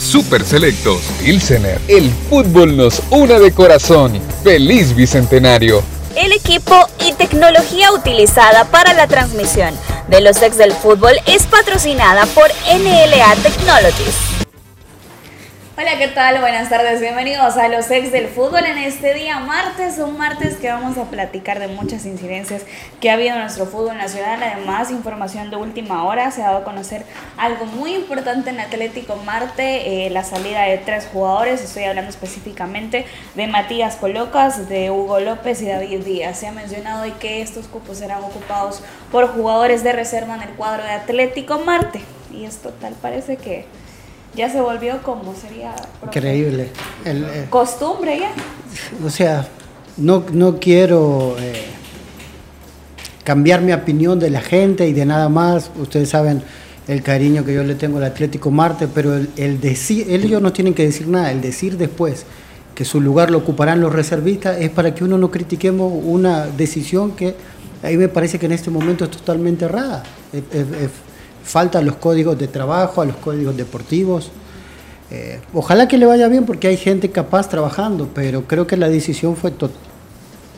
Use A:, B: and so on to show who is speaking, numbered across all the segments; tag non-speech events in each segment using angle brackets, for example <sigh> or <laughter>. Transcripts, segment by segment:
A: Super Selectos. Ilsener. El fútbol nos une de corazón. Feliz Bicentenario.
B: El equipo y tecnología utilizada para la transmisión de los ex del fútbol es patrocinada por NLA Technologies. Hola, ¿qué tal? Buenas tardes, bienvenidos a los ex del fútbol en este día martes, un martes que vamos a platicar de muchas incidencias que ha habido en nuestro fútbol nacional, además información de última hora, se ha dado a conocer algo muy importante en Atlético Marte, eh, la salida de tres jugadores, estoy hablando específicamente de Matías Colocas, de Hugo López y David Díaz. Se ha mencionado hoy que estos cupos serán ocupados por jugadores de reserva en el cuadro de Atlético Marte y esto tal parece que ya se volvió como sería...
C: Increíble.
B: El, Costumbre ya.
C: O sea, no, no quiero eh, cambiar mi opinión de la gente y de nada más. Ustedes saben el cariño que yo le tengo al Atlético Marte, pero el, el decir, ellos no tienen que decir nada, el decir después que su lugar lo ocuparán los reservistas es para que uno no critiquemos una decisión que a mí me parece que en este momento es totalmente errada falta a los códigos de trabajo, a los códigos deportivos. Eh, ojalá que le vaya bien porque hay gente capaz trabajando, pero creo que la decisión fue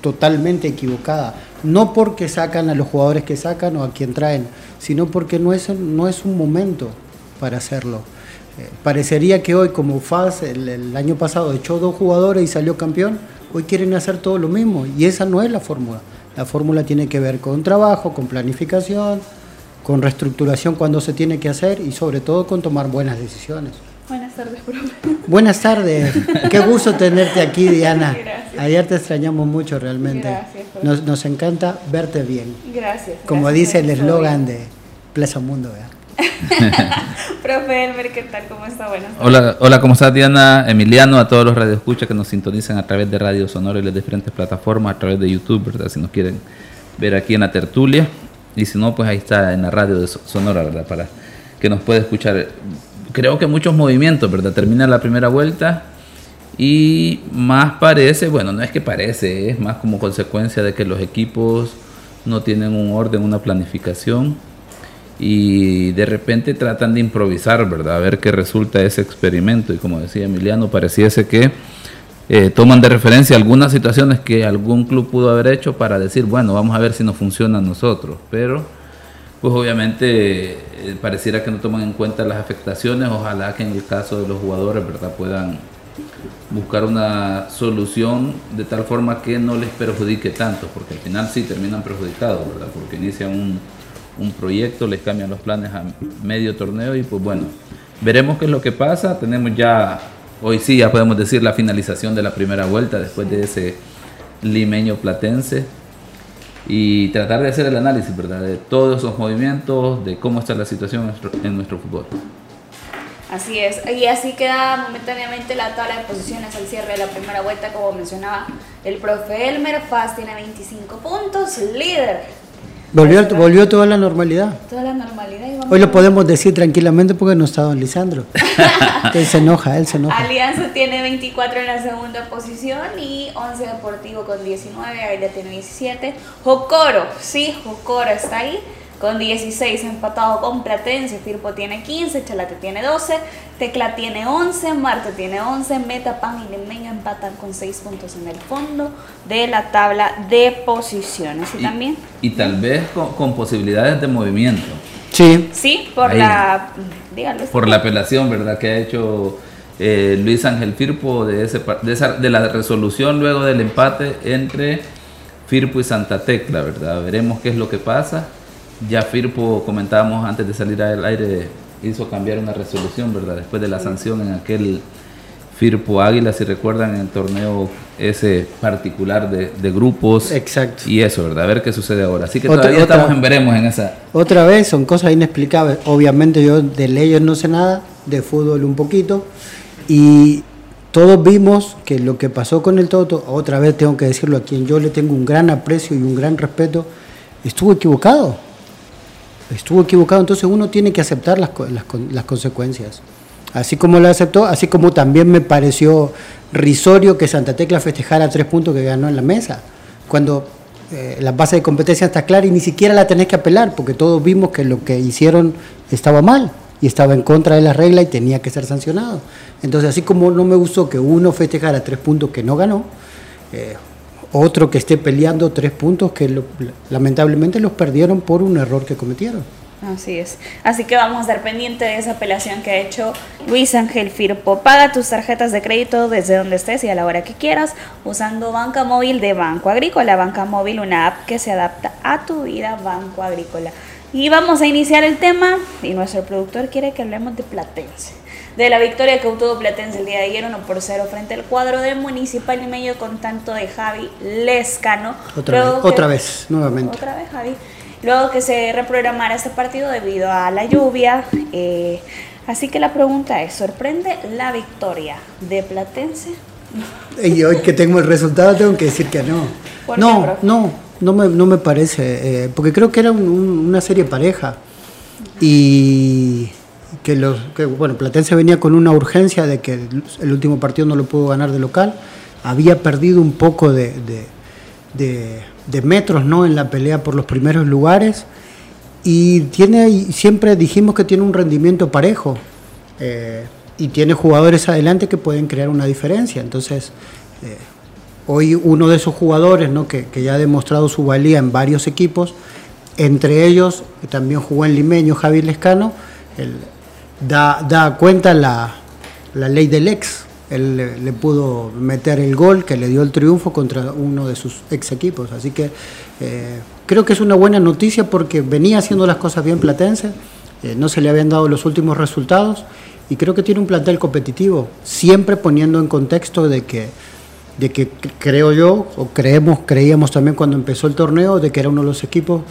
C: totalmente equivocada. No porque sacan a los jugadores que sacan o a quien traen, sino porque no es, no es un momento para hacerlo. Eh, parecería que hoy, como FAS el, el, año pasado echó dos jugadores y salió campeón, hoy quieren hacer todo lo mismo y esa no es la fórmula. La fórmula tiene que ver con trabajo, con planificación, con reestructuración cuando se tiene que hacer y sobre todo con tomar buenas decisiones.
B: Buenas tardes, profe.
C: Buenas tardes. <laughs> Qué gusto tenerte aquí, Diana. Gracias. Ayer te extrañamos mucho realmente. Gracias, nos, nos, encanta verte bien.
B: Gracias.
C: Como dice el eslogan de Plaza Mundo. <laughs>
B: profe Elmer, ¿qué tal? ¿Cómo está? Buenas
D: tardes. Hola, hola, ¿cómo estás, Diana? Emiliano, a todos los radioescuchas que nos sintonizan a través de Radio Sonora y las diferentes plataformas, a través de YouTube, ¿verdad? Si nos quieren ver aquí en la tertulia. Y si no, pues ahí está en la radio de Sonora, ¿verdad? Para que nos pueda escuchar. Creo que muchos movimientos, ¿verdad? Termina la primera vuelta y más parece, bueno, no es que parece, es más como consecuencia de que los equipos no tienen un orden, una planificación y de repente tratan de improvisar, ¿verdad? A ver qué resulta ese experimento. Y como decía Emiliano, pareciese que eh, toman de referencia algunas situaciones que algún club pudo haber hecho para decir, bueno, vamos a ver si nos funciona a nosotros. Pero, pues obviamente eh, pareciera que no toman en cuenta las afectaciones. Ojalá que en el caso de los jugadores, ¿verdad?, puedan buscar una solución de tal forma que no les perjudique tanto, porque al final sí terminan perjudicados, ¿verdad? Porque inician un, un proyecto, les cambian los planes a medio torneo y pues bueno, veremos qué es lo que pasa. Tenemos ya Hoy sí ya podemos decir la finalización de la primera vuelta después de ese limeño platense y tratar de hacer el análisis, ¿verdad? De todos esos movimientos, de cómo está la situación en nuestro, fútbol.
B: Así es, y así queda momentáneamente la tabla de posiciones al cierre de la primera vuelta, como mencionaba el profe Elmer. Faz tiene 25 puntos, líder
C: Volvió, volvió toda la normalidad.
B: Toda la normalidad.
C: Hoy lo podemos decir tranquilamente porque no está don Lisandro. <laughs> él se enoja, él se enoja.
B: Alianza tiene 24 en la segunda posición y 11 Deportivo con 19, ya tiene 17. Jocoro, sí, Jocoro está ahí con 16 empatado con Platense, Firpo tiene 15, Chalate tiene 12, Tecla tiene 11, Marte tiene 11, Metapan y Limeño empatan con 6 puntos en el fondo de la tabla de posiciones. ¿Y, también?
D: Y tal vez con, posibilidades de movimiento.
C: Sí.
B: Sí, por la...
D: Por la apelación, ¿verdad? Que ha hecho... Eh, Luis Ángel Firpo de, ese, de, esa, de la resolución luego del empate entre Firpo y Santa Tecla, ¿verdad? Veremos qué es lo que pasa. Ya Firpo, comentábamos antes de salir al aire, hizo cambiar una resolución, ¿verdad? Después de la sanción en aquel Firpo Águila, si recuerdan, en el torneo ese particular de, grupos.
C: Exacto.
D: Y eso, ¿verdad? A ver qué sucede ahora. Así que todavía estamos en veremos en esa.
C: Otra vez, son cosas inexplicables. Obviamente yo de leyes no sé nada, de fútbol un poquito. Y todos vimos que lo que pasó con el Toto, otra vez tengo que decirlo a quien yo le tengo un gran aprecio y un gran respeto, estuvo equivocado. Estuvo equivocado, entonces uno tiene que aceptar las, las, consecuencias. Así como lo aceptó, así como también me pareció risorio que Santa Tecla festejara tres puntos que ganó en la mesa, cuando eh, la base de competencia está clara y ni siquiera la tenés que apelar, porque todos vimos que lo que hicieron estaba mal y estaba en contra de la regla y tenía que ser sancionado. Entonces, así como no me gustó que uno festejara tres puntos que no ganó, eh, otro que esté peleando tres puntos que lamentablemente los perdieron por un error que cometieron.
B: Así es. Así que vamos a estar pendiente de esa apelación que ha hecho Luis Ángel Firpo. Paga tus tarjetas de crédito desde donde estés y a la hora que quieras usando Banca Móvil de Banco Agrícola. Banca Móvil, una app que se adapta a tu vida, Banco Agrícola. Y vamos a iniciar el tema y nuestro productor quiere que hablemos de Platense. De la victoria que obtuvo Platense el día de ayer 1 por 0 frente al cuadro de Municipal y medio con tanto de Javi Lescano.
C: Otra vez, otra vez, nuevamente.
B: Otra vez Javi luego que se reprogramara este partido debido a la lluvia. Eh, así que la pregunta es, ¿sorprende la victoria de Platense? <laughs>
C: Y hoy que tengo el resultado tengo que decir que no. no, no, no me, no me parece, eh, porque creo que era una serie pareja y que los que, bueno Platense venía con una urgencia de que el, último partido no lo pudo ganar de local, había perdido un poco de de metros ¿no? en la pelea por los primeros lugares y tiene siempre dijimos que tiene un rendimiento parejo eh, y tiene jugadores adelante que pueden crear una diferencia. Entonces, eh, hoy uno de esos jugadores ¿no? que, ya ha demostrado su valía en varios equipos, entre ellos también jugó en Limeño Javier Lescano, da, da cuenta la, la ley del ex, él le, pudo meter el gol que le dio el triunfo contra uno de sus ex equipos. Así que eh, creo que es una buena noticia porque venía haciendo las cosas bien Platense, eh, no se le habían dado los últimos resultados y creo que tiene un plantel competitivo, siempre poniendo en contexto de que, de que creo yo, o creemos, creíamos también cuando empezó el torneo, de que era uno de los equipos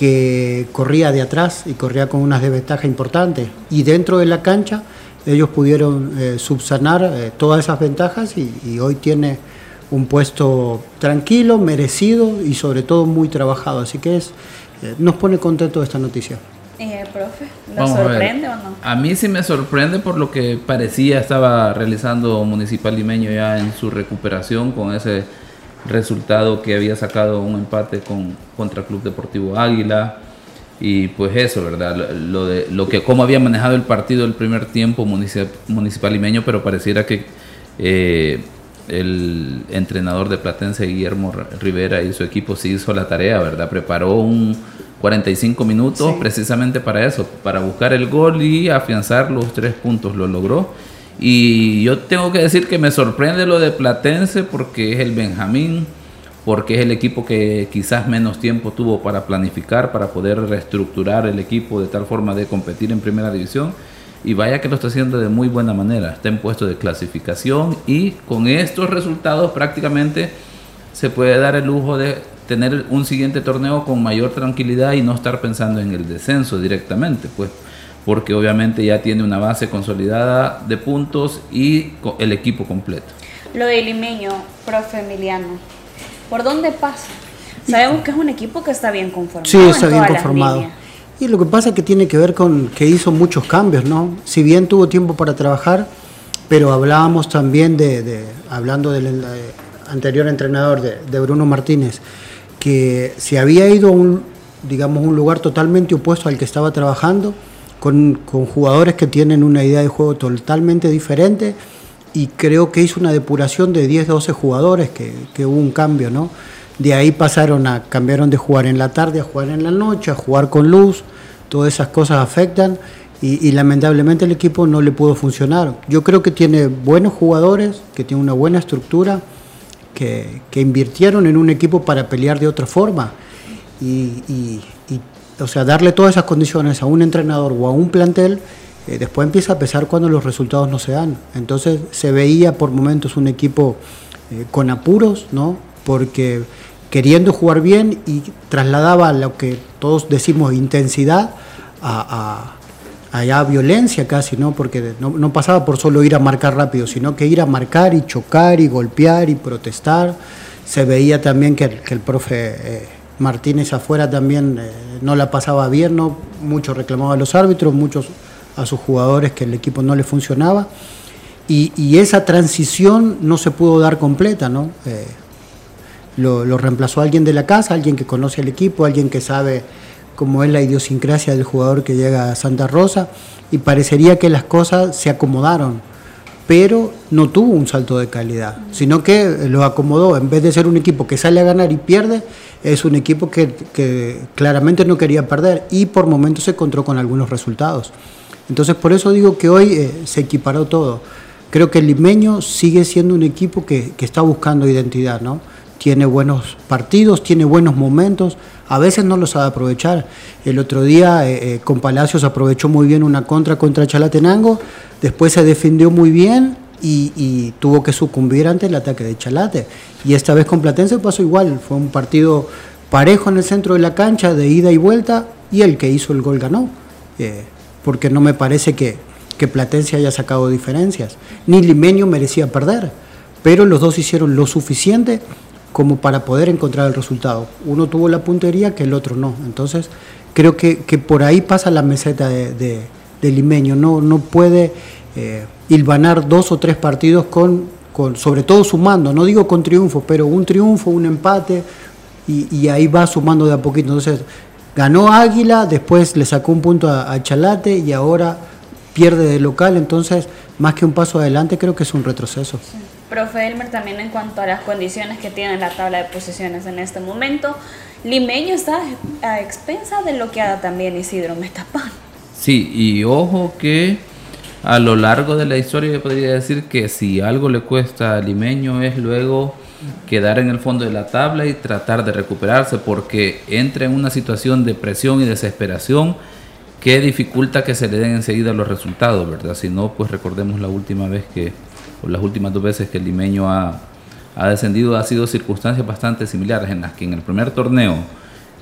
C: que corría de atrás y corría con unas desventajas importantes. Y dentro de la cancha ellos pudieron eh, subsanar eh, todas esas ventajas y, hoy tiene un puesto tranquilo, merecido y sobre todo muy trabajado. Así que es, eh, nos pone contento esta noticia.
B: profe, ¿lo sorprende o no?
D: A mí sí me sorprende por lo que parecía estaba realizando Municipal Limeño ya en su recuperación con ese resultado que había sacado un empate con, contra Club Deportivo Águila y pues eso, ¿verdad? Lo, de, lo que cómo había manejado el partido el primer tiempo municipal, limeño, pero pareciera que eh, el entrenador de Platense, Guillermo Rivera, y su equipo sí hizo la tarea, ¿verdad? Preparó un 45 minutos precisamente para eso, para buscar el gol y afianzar los tres puntos. Lo logró. Y yo tengo que decir que me sorprende lo de Platense porque es el Benjamín porque es el equipo que quizás menos tiempo tuvo para planificar, para poder reestructurar el equipo de tal forma de competir en primera división. Y vaya que lo está haciendo de muy buena manera. Está en puesto de clasificación y con estos resultados prácticamente se puede dar el lujo de tener un siguiente torneo con mayor tranquilidad y no estar pensando en el descenso directamente, pues porque obviamente ya tiene una base consolidada de puntos y el equipo completo.
B: Lo de Limeño, profe Emiliano, ¿Por dónde pasa? Sabemos que es un equipo que está bien conformado.
C: Sí, está bien conformado. Y lo que pasa es que tiene que ver con que hizo muchos cambios, ¿no? Si bien tuvo tiempo para trabajar, pero hablábamos también de, hablando del eh, anterior entrenador de, Bruno Martínez, que se había ido a un, digamos, un lugar totalmente opuesto al que estaba trabajando, con, con jugadores que tienen una idea de juego totalmente diferente y creo que hizo una depuración de 10, 12 jugadores, que, que, hubo un cambio, ¿no? De ahí pasaron a, cambiaron de jugar en la tarde a jugar en la noche, a jugar con luz, todas esas cosas afectan y, lamentablemente el equipo no le pudo funcionar. Yo creo que tiene buenos jugadores, que tiene una buena estructura, que, que invirtieron en un equipo para pelear de otra forma y, y, o sea, darle todas esas condiciones a un entrenador o a un plantel eh, después empieza a pesar cuando los resultados no se dan. Entonces se veía por momentos un equipo eh, con apuros, ¿no? Porque queriendo jugar bien y trasladaba lo que todos decimos intensidad a, allá violencia casi, ¿no? Porque no, pasaba por solo ir a marcar rápido, sino que ir a marcar y chocar y golpear y protestar. Se veía también que el profe eh, Martínez afuera también eh, no la pasaba bien, ¿no? Muchos reclamaban a los árbitros, muchos a sus jugadores que el equipo no le funcionaba. Y, esa transición no se pudo dar completa, ¿no? Eh, lo, lo reemplazó alguien de la casa, alguien que conoce al equipo, alguien que sabe como es la idiosincrasia del jugador que llega a Santa Rosa, y parecería que las cosas se acomodaron, pero no tuvo un salto de calidad, sino que lo acomodó, en vez de ser un equipo que sale a ganar y pierde, es un equipo que, claramente no quería perder y por momentos se encontró con algunos resultados. Entonces por eso digo que hoy eh, se equiparó todo. Creo que el limeño sigue siendo un equipo que, que está buscando identidad, ¿no? Tiene buenos partidos, tiene buenos momentos, a veces no lo sabe aprovechar. El otro día eh, eh, con Palacios aprovechó muy bien una contra contra Chalatenango, después se defendió muy bien y, tuvo que sucumbir ante el ataque de Chalate. Y esta vez con Platense pasó igual, fue un partido parejo en el centro de la cancha, de ida y vuelta, y el que hizo el gol ganó. Eh, porque no me parece que, que Platense haya sacado diferencias, ni Limeño merecía perder, pero los dos hicieron lo suficiente como para poder encontrar el resultado. Uno tuvo la puntería que el otro no. Entonces, creo que, por ahí pasa la meseta de, limeño. No, no puede eh, hilvanar dos o tres partidos con, con, sobre todo sumando, no digo con triunfo, pero un triunfo, un empate, y, ahí va sumando de a poquito. Entonces, ganó Águila, después le sacó un punto a, Chalate y ahora pierde de local. Entonces, más que un paso adelante, creo que es un retroceso.
B: Profe Elmer, también en cuanto a las condiciones que tiene la tabla de posiciones en este momento, Limeño está a expensa de lo que haga también Isidro Metapán.
D: Sí, y ojo que a lo largo de la historia yo podría decir que si algo le cuesta a Limeño es luego quedar en el fondo de la tabla y tratar de recuperarse porque entra en una situación de presión y desesperación que dificulta que se le den enseguida los resultados, ¿verdad? Si no, pues recordemos la última vez que las últimas dos veces que el limeño ha, descendido ha sido circunstancias bastante similares en las que en el primer torneo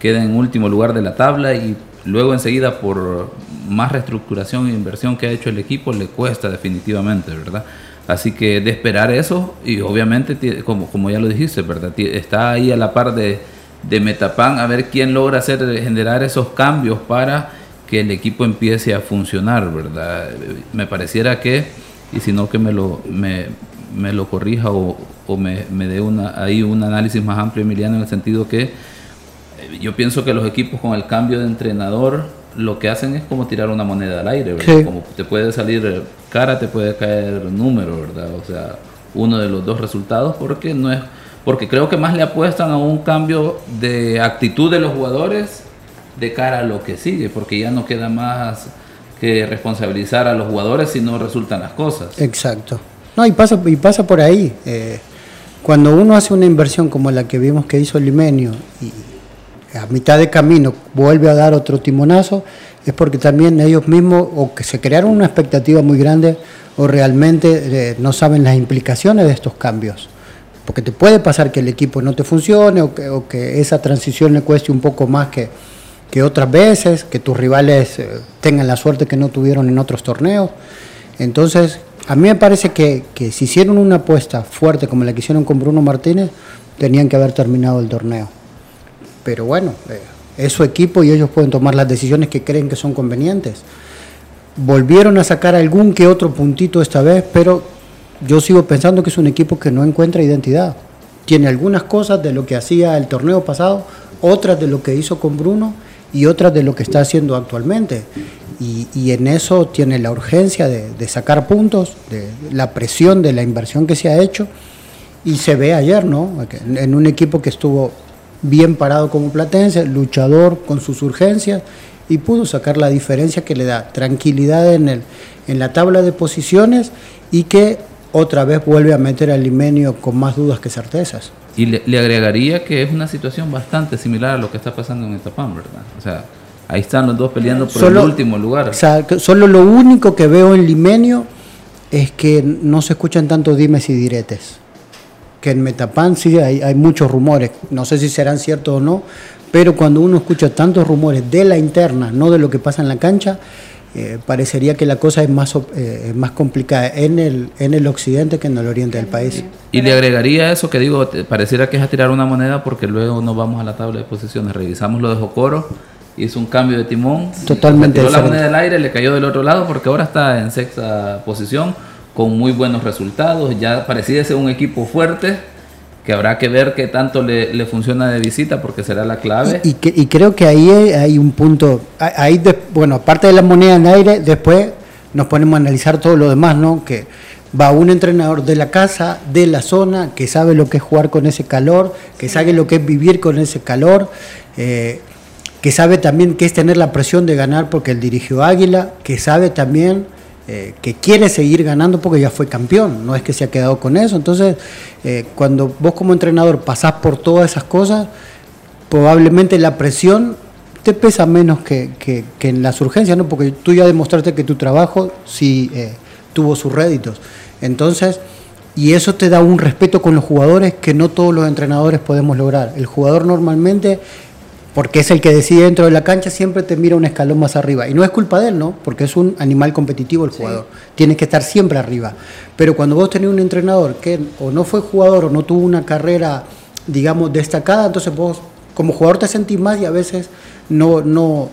D: queda en último lugar de la tabla y luego enseguida por más reestructuración e inversión que ha hecho el equipo le cuesta definitivamente, ¿verdad? Así que de esperar eso y obviamente como, como ya lo dijiste, ¿verdad? Está ahí a la par de, de Metapan a ver quién logra hacer generar esos cambios para que el equipo empiece a funcionar, ¿verdad? Me pareciera que y si no que me lo, me, me lo corrija o, o me, me, dé una, ahí un análisis más amplio, Emiliano, en el sentido que eh, yo pienso que los equipos con el cambio de entrenador lo que hacen es como tirar una moneda al aire, ¿verdad? Como te puede salir cara, te puede caer número, ¿verdad? O sea, uno de los dos resultados porque no es porque creo que más le apuestan a un cambio de actitud de los jugadores de cara a lo que sigue, porque ya no queda más que responsabilizar a los jugadores si no resultan las cosas.
C: Exacto. No, y pasa, y pasa por ahí. Eh, cuando uno hace una inversión como la que vimos que hizo Limenio y a mitad de camino vuelve a dar otro timonazo, es porque también ellos mismos o que se crearon una expectativa muy grande o realmente eh, no saben las implicaciones de estos cambios. Porque te puede pasar que el equipo no te funcione o que, o que esa transición le cueste un poco más que, que otras veces, que tus rivales eh, tengan la suerte que no tuvieron en otros torneos. Entonces, a mí me parece que, si hicieron una apuesta fuerte como la que hicieron con Bruno Martínez, tenían que haber terminado el torneo. Pero bueno, eh, es su equipo y ellos pueden tomar las decisiones que creen que son convenientes. Volvieron a sacar algún que otro puntito esta vez, pero yo sigo pensando que es un equipo que no encuentra identidad. Tiene algunas cosas de lo que hacía el torneo pasado, otras de lo que hizo con Bruno y otras de lo que está haciendo actualmente. Y, en eso tiene la urgencia de, sacar puntos, de la presión de la inversión que se ha hecho. Y se ve ayer, ¿no? En un equipo que estuvo bien parado como Platense, luchador con sus urgencias y pudo sacar la diferencia que le da tranquilidad en, el, en la tabla de posiciones y que otra vez vuelve a meter al Limenio con más dudas que certezas.
D: Y le, agregaría que es una situación bastante similar a lo que está pasando en Etapán, ¿verdad? O sea, ahí están los dos peleando por el último lugar.
C: O sea, solo lo único que veo en Limenio es que no se escuchan tantos dimes y diretes. Que en Metapán sí hay, hay muchos rumores, no sé si serán ciertos o no, pero cuando uno escucha tantos rumores de la interna, no de lo que pasa en la cancha, eh, parecería que la cosa es más, eh, más complicada en el, en el occidente que en el oriente del país.
D: Y le agregaría eso que digo, pareciera que es a tirar una moneda porque luego nos vamos a la tabla de posiciones, revisamos lo de Jocoro, hizo un cambio de timón,
C: totalmente
D: tiró la moneda del aire, le cayó del otro lado porque ahora está en sexta posición con muy buenos resultados, ya parecía ser un equipo fuerte que habrá que ver qué tanto le, funciona de visita porque será la clave.
C: Y, y creo que ahí hay un punto, ahí bueno, aparte de la moneda en aire, después nos ponemos a analizar todo lo demás, ¿no? Que va un entrenador de la casa, de la zona, que sabe lo que es jugar con ese calor, que sabe lo que es vivir con ese calor, eh, que sabe también qué es tener la presión de ganar porque él dirigió Águila, que sabe también eh, que quiere seguir ganando porque ya fue campeón, no es que se ha quedado con eso. Entonces, eh, cuando vos como entrenador pasás por todas esas cosas, probablemente la presión te pesa menos que, en las urgencias, ¿no? porque tú ya demostraste que tu trabajo sí eh, tuvo sus réditos. Entonces, y eso te da un respeto con los jugadores que no todos los entrenadores podemos lograr. El jugador normalmente porque es el que decide dentro de la cancha, siempre te mira un escalón más arriba. Y no es culpa de él, ¿no? Porque es un animal competitivo el jugador. Tiene que estar siempre arriba. Pero cuando vos tenés un entrenador que o no fue jugador o no tuvo una carrera, digamos, destacada, entonces vos como jugador te sentís más y a veces no, no,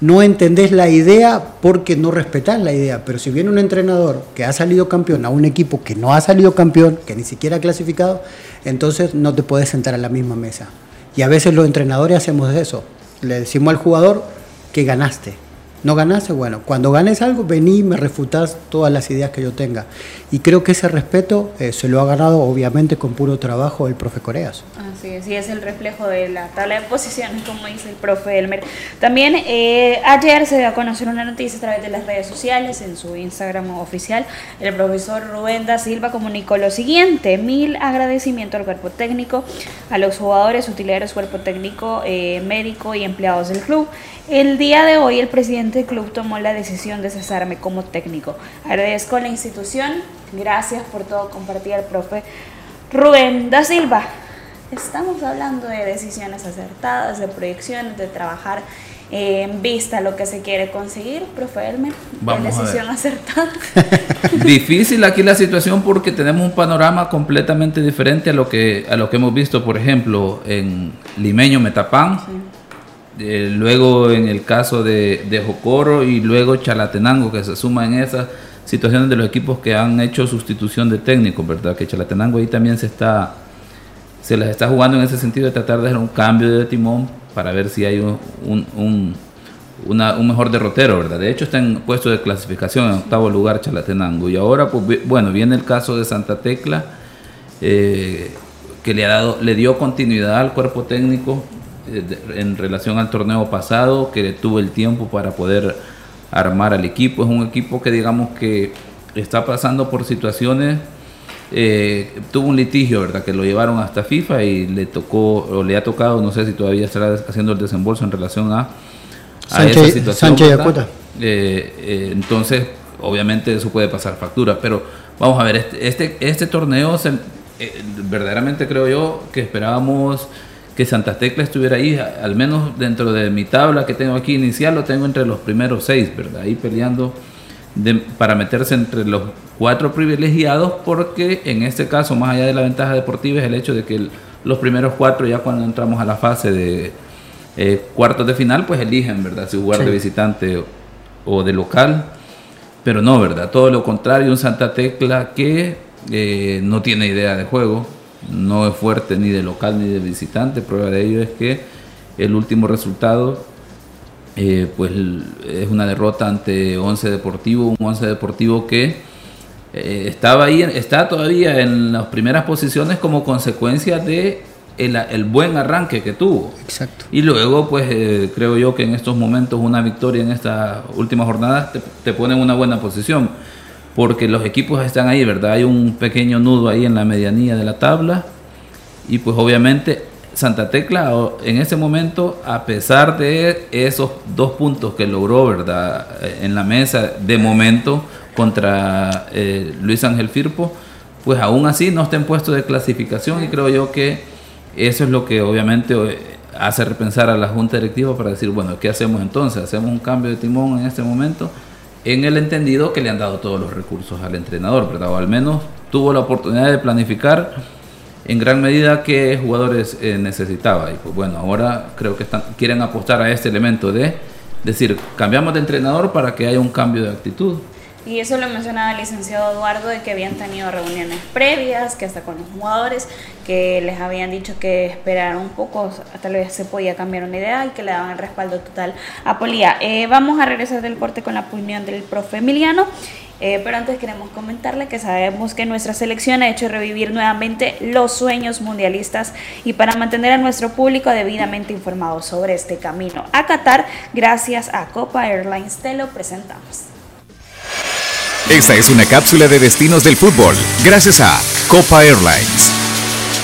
C: no entendés la idea porque no respetás la idea. Pero si viene un entrenador que ha salido campeón a un equipo que no ha salido campeón, que ni siquiera ha clasificado, entonces no te puedes sentar a la misma mesa. Y a veces los entrenadores hacemos eso. Le decimos al jugador que ganaste. ¿No ganaste? Bueno, cuando ganes algo, vení y me refutás todas las ideas que yo tenga. Y creo que ese respeto eh, se lo ha ganado, obviamente, con puro trabajo el profe Coreas.
B: Así es, y es el reflejo de la tabla de posiciones, como dice el profe Elmer. También eh, ayer se dio a conocer una noticia a través de las redes sociales, en su Instagram oficial. El profesor Rubén da Silva comunicó lo siguiente: mil agradecimiento al cuerpo técnico, a los jugadores, utileros, cuerpo técnico, eh, médico y empleados del club. El día de hoy el presidente del club tomó la decisión de cesarme como técnico. Agradezco a la institución, gracias por todo compartir al profe Rubén da Silva. Estamos hablando de decisiones acertadas, de proyecciones, de trabajar en vista a lo que se quiere conseguir, profe Elmer, de decisión acertada. <laughs> <laughs>
D: Difícil aquí la situación porque tenemos un panorama completamente diferente a lo que a lo que hemos visto, por ejemplo, en Limeño Metapán. Eh, luego en el caso de, de, Jocoro y luego Chalatenango, que se suma en esas situaciones de los equipos que han hecho sustitución de técnicos, ¿verdad? Que Chalatenango ahí también se está se las está jugando en ese sentido de tratar de hacer un cambio de timón para ver si hay un, un, mejor derrotero, ¿verdad? De hecho está en puesto de clasificación en octavo lugar Chalatenango y ahora, pues bueno, viene el caso de Santa Tecla. Eh, que le, ha dado, le dio continuidad al cuerpo técnico en relación al torneo pasado, que tuvo el tiempo para poder armar al equipo. Es un equipo que digamos que está pasando por situaciones, eh, tuvo un litigio, ¿verdad? Que lo llevaron hasta FIFA y le tocó, o le ha tocado, no sé si todavía estará haciendo el desembolso en relación a, a esa situación. Eh, entonces, obviamente eso puede pasar factura, pero vamos a ver, este, este, este torneo verdaderamente creo yo que esperábamos que Santa Tecla estuviera ahí, al menos dentro de mi tabla que tengo aquí inicial, lo tengo entre los primeros seis, ¿verdad? Ahí peleando para meterse entre los cuatro privilegiados, porque en este caso, más allá de la ventaja deportiva, es el hecho de que los primeros cuatro, ya cuando entramos a la fase de eh, cuartos de final, pues eligen, ¿verdad? Si jugar de visitante o de local. Pero no, ¿verdad? Todo lo contrario, un Santa Tecla que eh, no tiene idea de juego, no es fuerte ni de local ni de visitante. Prueba de ello es que el último resultado eh, pues es una derrota ante Once Deportivo, un Once Deportivo que eh, estaba ahí, está todavía en las primeras posiciones como consecuencia de el, buen arranque que tuvo.
C: Exacto.
D: Y luego, pues eh, creo yo que en estos momentos una victoria en esta última jornada te, te pone en una buena posición porque los equipos están ahí, ¿verdad? Hay un pequeño nudo ahí en la medianía de la tabla y pues obviamente Santa Tecla en ese momento, a pesar de esos dos puntos que logró, ¿verdad? En la mesa de momento contra eh, Luis Ángel Firpo, pues aún así no está en puesto de clasificación y creo yo que eso es lo que obviamente eh, hace repensar a la Junta Directiva para decir, bueno, ¿qué hacemos entonces? ¿Hacemos un cambio de timón en este momento? En el entendido que le han dado todos los recursos al entrenador, ¿verdad? O al menos tuvo la oportunidad de planificar en gran medida qué jugadores eh, necesitaba. Y pues bueno, ahora creo que están, quieren apostar a este elemento de decir, cambiamos de entrenador para que haya un cambio de actitud.
B: Y eso lo mencionaba el licenciado Eduardo, de que habían tenido reuniones previas, que hasta con los jugadores, que les habían dicho que esperaran un poco, tal vez se podía cambiar una idea y que le daban respaldo total a Polía. Eh, vamos a regresar del corte con la opinión del profe Emiliano. Eh, pero antes queremos comentarle que sabemos que nuestra selección ha hecho revivir nuevamente los sueños mundialistas y para mantener a nuestro público debidamente informado sobre este camino a Qatar, gracias a Copa Airlines te lo presentamos.
A: Esta es una cápsula de destinos del fútbol, gracias a Copa Airlines.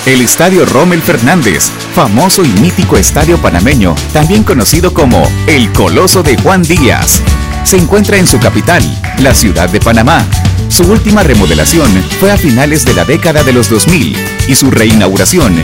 A: El Estadio Rommel Fernández, famoso y mítico estadio panameño, también conocido como el Coloso de Juan Díaz, se encuentra en su capital, la ciudad de Panamá. Su última remodelación fue a finales de la década de los 2000 y su reinauguración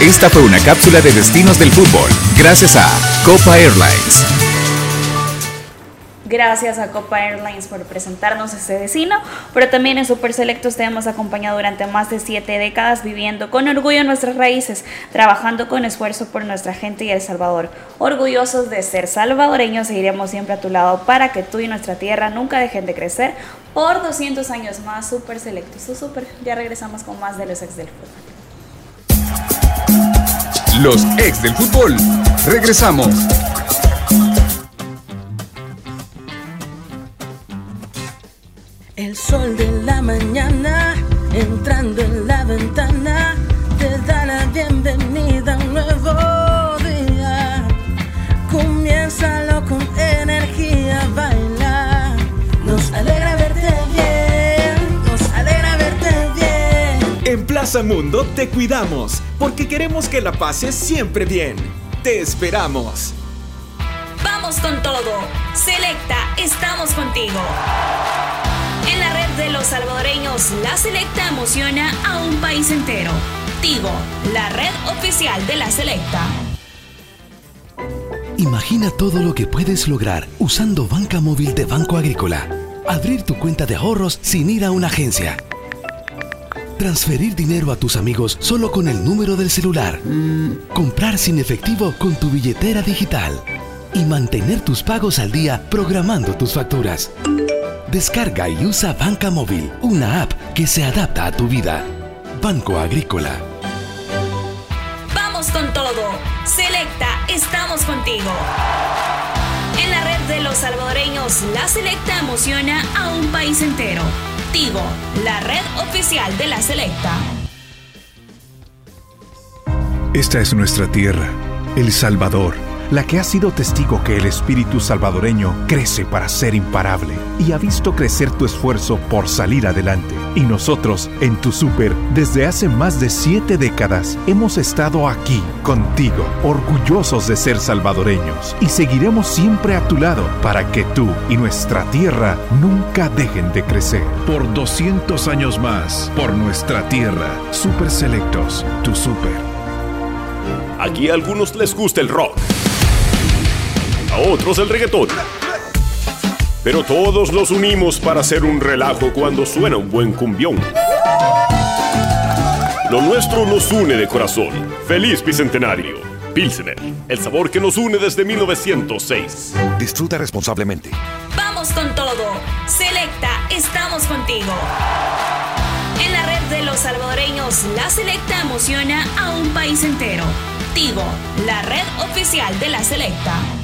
A: Esta fue una cápsula de destinos del fútbol, gracias a Copa Airlines.
B: Gracias a Copa Airlines por presentarnos este destino, pero también en Super Selectos te hemos acompañado durante más de siete décadas viviendo con orgullo nuestras raíces, trabajando con esfuerzo por nuestra gente y El Salvador. Orgullosos de ser salvadoreños, seguiremos siempre a tu lado para que tú y nuestra tierra nunca dejen de crecer por 200 años más. Super Selectos. Ya regresamos con más de los ex del fútbol.
A: Los ex del fútbol. Regresamos.
E: El sol de la mañana entrando en la ventana te da la bienvenida a un nuevo día. Comiénzalo
F: Plaza Mundo te cuidamos porque queremos que la pases siempre bien. Te esperamos.
G: Vamos con todo. Selecta, estamos contigo. En la red de los salvadoreños, la Selecta emociona a un país entero. Tigo, la red oficial de la Selecta.
H: Imagina todo lo que puedes lograr usando banca móvil de Banco Agrícola. Abrir tu cuenta de ahorros sin ir a una agencia. Transferir dinero a tus amigos solo con el número del celular. Comprar sin efectivo con tu billetera digital. Y mantener tus pagos al día programando tus facturas. Descarga y usa Banca Móvil, una app que se adapta a tu vida. Banco Agrícola.
G: Vamos con todo. Selecta, estamos contigo. En la red de los salvadoreños, la Selecta emociona a un país entero. La red oficial de la Selecta.
I: Esta es nuestra tierra, El Salvador la que ha sido testigo que el espíritu salvadoreño crece para ser imparable y ha visto crecer tu esfuerzo por salir adelante. Y nosotros, en tu super, desde hace más de siete décadas, hemos estado aquí, contigo, orgullosos de ser salvadoreños y seguiremos siempre a tu lado para que tú y nuestra tierra nunca dejen de crecer. Por 200 años más, por nuestra tierra, Super Selectos, tu super.
J: Aquí a algunos les gusta el rock a otros el reggaetón. Pero todos los unimos para hacer un relajo cuando suena un buen cumbión. Lo nuestro nos une de corazón. Feliz Bicentenario. Pilsener, el sabor que nos une desde 1906.
K: Disfruta responsablemente.
G: Vamos con todo. Selecta, estamos contigo. En la red de los salvadoreños, la Selecta emociona a un país entero. Tigo, la red oficial de la Selecta.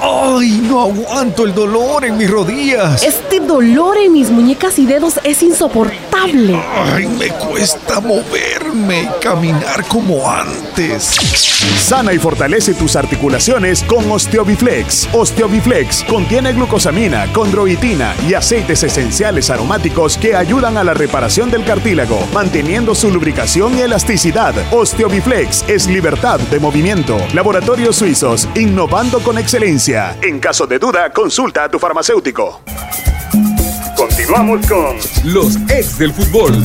I: ¡Ay, no aguanto el dolor en mis rodillas!
K: Este dolor en mis muñecas y dedos es insoportable.
I: ¡Ay, me cuesta moverme y caminar como antes!
L: Sana y fortalece tus articulaciones con Osteobiflex. Osteobiflex contiene glucosamina, condroitina y aceites esenciales aromáticos que ayudan a la reparación del cartílago, manteniendo su lubricación y elasticidad. Osteobiflex es libertad de movimiento. Laboratorios Suizos, innovando con excelencia. En caso de duda, consulta a tu farmacéutico.
A: Continuamos con los ex del fútbol.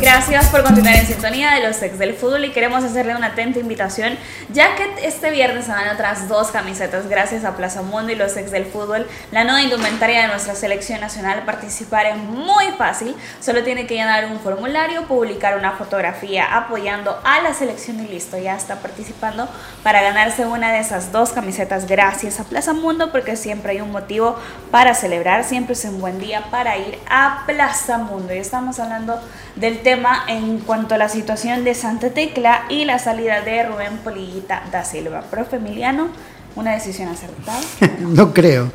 B: Gracias por continuar en sintonía de los ex del fútbol y queremos hacerle una atenta invitación, ya que este viernes se van otras dos camisetas gracias a Plaza Mundo y los ex del fútbol. La nueva indumentaria de nuestra selección nacional participar es muy fácil, solo tiene que llenar un formulario, publicar una fotografía apoyando a la selección y listo, ya está participando para ganarse una de esas dos camisetas gracias a Plaza Mundo porque siempre hay un motivo para celebrar, siempre es un buen día para ir a Plaza Mundo y estamos hablando del tema en cuanto a la situación de Santa Tecla y la salida de Rubén Polillita da Silva. Profe Emiliano, ¿una decisión acertada? <laughs>
C: no creo.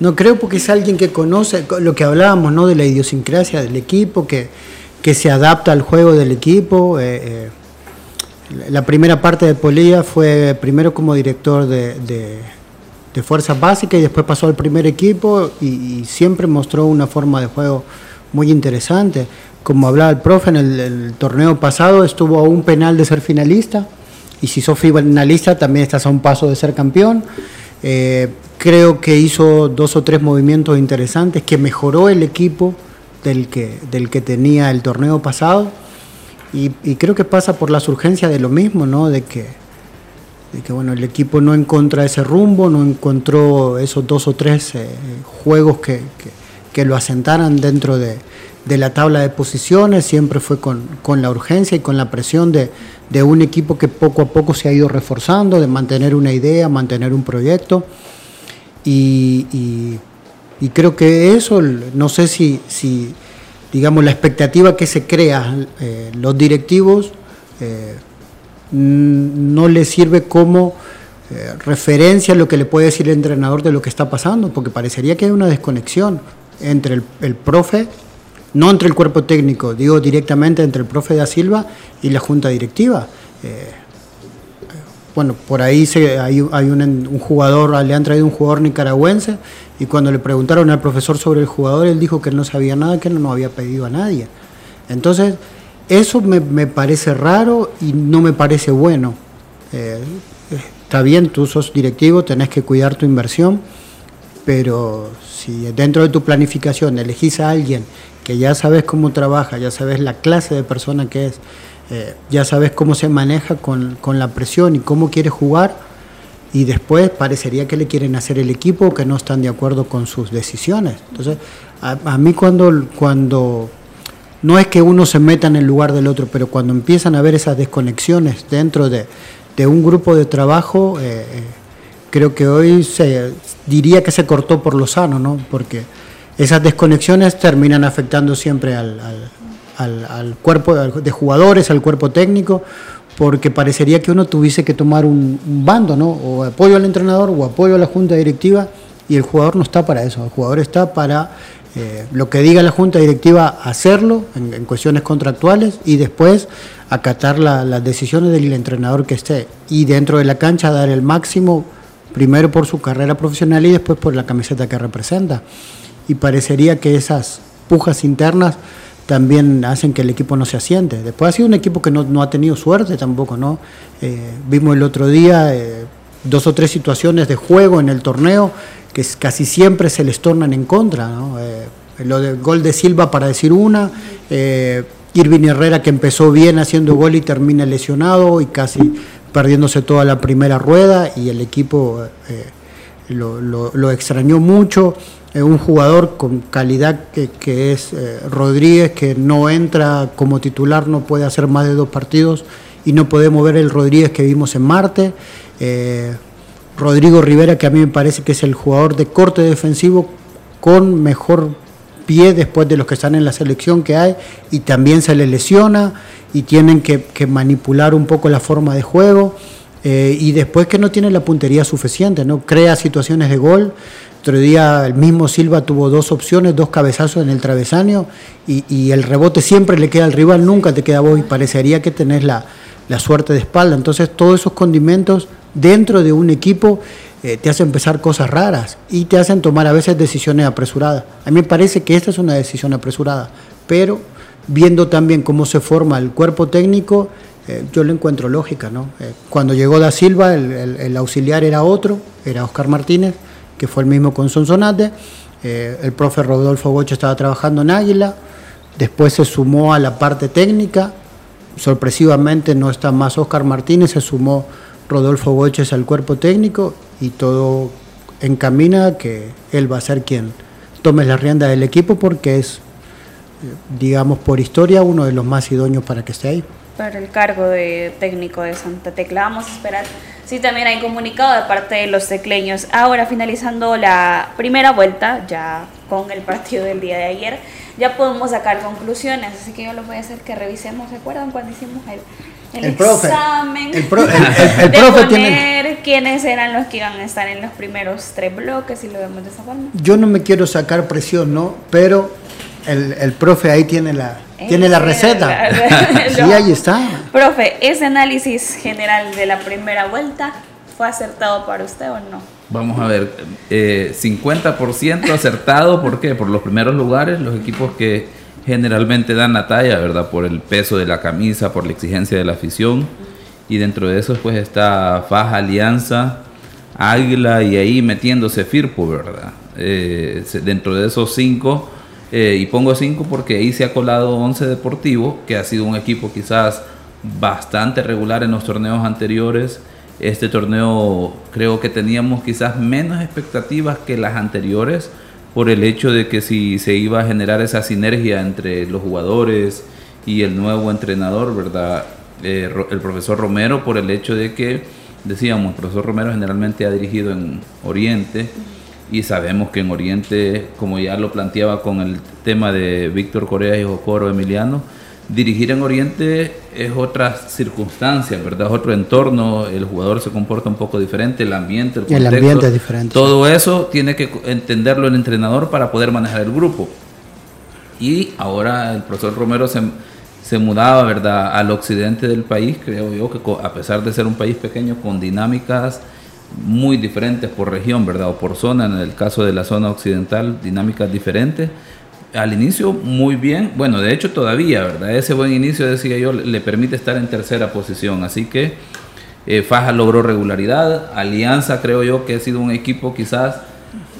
C: No creo porque es alguien que conoce lo que hablábamos, ¿no? De la idiosincrasia del equipo, que, que se adapta al juego del equipo. Eh, eh, la primera parte de Polilla fue primero como director de, de, Fuerzas Básicas y después pasó al primer equipo y siempre mostró una forma de juego muy interesante como hablaba el profe, en el, torneo pasado estuvo a un penal de ser finalista y si sos finalista también estás a un paso de ser campeón. Eh, creo que hizo dos o tres movimientos interesantes, que mejoró el equipo del que, del que tenía el torneo pasado y, creo que pasa por las urgencias de lo mismo, ¿no? de, que, de que bueno, el equipo no encontró ese rumbo, no encontró esos dos o tres eh, juegos que, que lo asentaran dentro de, de la tabla de posiciones, siempre fue con, la urgencia y con la presión de, un equipo que poco a poco se ha ido reforzando, de mantener una idea, mantener un proyecto. Y, creo que eso, no sé si, si, digamos, la expectativa que se crea eh, los directivos eh, no les sirve como eh, referencia a lo que le puede decir el entrenador de lo que está pasando, porque parecería que hay una desconexión entre el, el profe no entre el cuerpo técnico, digo directamente entre el profe da Silva y la junta directiva. Eh, bueno, por ahí se, hay, un, jugador, le han traído un jugador nicaragüense y cuando le preguntaron al profesor sobre el jugador, él dijo que no sabía nada, que no nos había pedido a nadie. Entonces, eso me, parece raro y no me parece bueno. Eh, está bien, tú sos directivo, tenés que cuidar tu inversión, pero si dentro de tu planificación elegís a alguien que ya sabes cómo trabaja, ya sabes la clase de persona que es, eh, ya sabes cómo se maneja con, la presión y cómo quiere jugar, y después parecería que le quieren hacer el equipo o que no están de acuerdo con sus decisiones. Entonces, a, mí cuando, cuando no es que uno se meta en el lugar del otro, pero cuando empiezan a haber esas desconexiones dentro de, un grupo de trabajo, eh, eh, creo que hoy se diría que se cortó por lo sano, ¿no? Porque esas desconexiones terminan afectando siempre al, cuerpo de jugadores, al cuerpo técnico, porque parecería que uno tuviese que tomar un, bando, ¿no? O apoyo al entrenador o apoyo a la junta directiva, y el jugador no está para eso, el jugador está para eh, lo que diga la junta directiva, hacerlo en, cuestiones contractuales y después acatar las decisiones del entrenador que esté, y dentro de la cancha dar el máximo, primero por su carrera profesional y después por la camiseta que representa y parecería que esas pujas internas también hacen que el equipo no se asiente. Después ha sido un equipo que no, ha tenido suerte tampoco, ¿no? Eh, vimos el otro día eh, dos o tres situaciones de juego en el torneo que casi siempre se les tornan en contra, ¿no? Eh, lo del gol de Silva para decir una, Irving Herrera que empezó bien haciendo gol y termina lesionado y casi perdiéndose toda la primera rueda y el equipo lo, lo extrañó mucho un jugador con calidad que, es eh, Rodríguez, que no entra como titular, no puede hacer más de dos partidos y no podemos ver el Rodríguez que vimos en Marte. Eh, Rodrigo Rivera, que a mí me parece que es el jugador de corte defensivo con mejor pie después de los que están en la selección que hay y también se les lesiona y tienen que manipular un poco la forma de juego. Eh, y después que no tiene la puntería suficiente, no crea situaciones de gol. Otro día el mismo Silva tuvo dos opciones, dos cabezazos en el travesaño y, el rebote siempre le queda al rival, nunca te queda a vos y parecería que tenés la, la suerte de espalda. Entonces todos esos condimentos dentro de un equipo eh, te hacen empezar cosas raras y te hacen tomar a veces decisiones apresuradas. A mí me parece que esta es una decisión apresurada, pero viendo también cómo se forma el cuerpo técnico, eh, yo le encuentro lógica. ¿no? Eh, cuando llegó Da Silva, el, el- auxiliar era otro, era Oscar Martínez, que fue el mismo con Sonsonate. Eh, el profe Rodolfo Goche estaba trabajando en Águila, después se sumó a la parte técnica, sorpresivamente no está más Oscar Martínez, se sumó Rodolfo Goches al cuerpo técnico y todo encamina que él va a ser quien tome la rienda del equipo porque es, digamos, por historia uno de los más idóneos para que esté ahí.
B: Para el cargo de técnico de Santa Tecla. Vamos a esperar. Sí, también hay comunicado de parte de los tecleños. Ahora, finalizando la primera vuelta, ya con el partido del día de ayer, ya podemos sacar conclusiones. Así que yo les voy a hacer que revisemos. ¿Se acuerdan cuando hicimos el, el
C: El profe.
B: examen?
C: El pro- el- el- el <laughs>
B: de
C: profe
B: poner
C: tiene-
B: quiénes eran los que iban a estar en los primeros tres bloques, si lo vemos de esa forma.
C: Yo no me quiero sacar presión, ¿no? Pero el, el profe ahí tiene la, tiene la receta.
B: la- <laughs> <laughs>
C: Sí,
B: no.
C: ahí está.
B: Profe, ¿ese análisis general de la primera vuelta fue acertado para usted o no?
D: Vamos a ver, eh, 50% acertado, ¿por qué? Por los primeros lugares, los equipos que generalmente dan la talla, ¿verdad? Por el peso de la camisa, por la exigencia de la afición. Y dentro de esos pues está Faja Alianza, Águila y ahí metiéndose Firpo, ¿verdad? Eh, dentro de esos cinco, eh, y pongo cinco porque ahí se ha colado 11 Deportivo, que ha sido un equipo quizás bastante regular en los torneos anteriores. Este torneo creo que teníamos quizás menos expectativas que las anteriores por el hecho de que si se iba a generar esa sinergia entre los jugadores y el nuevo entrenador, ¿verdad? Eh, el profesor Romero, por el hecho de que, decíamos, el profesor Romero generalmente ha dirigido en Oriente y sabemos que en Oriente, como ya lo planteaba con el tema de Víctor Corea y Jocoro Emiliano, dirigir en Oriente es otra circunstancia, ¿verdad? Es otro entorno, el jugador se comporta un poco diferente, el ambiente, el
C: El
D: contexto,
C: ambiente es diferente.
D: Todo eso tiene que entenderlo el entrenador para poder manejar el grupo. Y ahora el profesor Romero se, se mudaba, ¿verdad?, al occidente del país, creo yo, que a pesar de ser un país pequeño con dinámicas muy diferentes por región, ¿verdad?, o por zona, en el caso de la zona occidental, dinámicas diferentes. Al inicio muy bien, bueno, de hecho todavía, ¿verdad? Ese buen inicio, decía yo, le permite estar en tercera posición, así que eh, Faja logró regularidad, Alianza creo yo que ha sido un equipo quizás,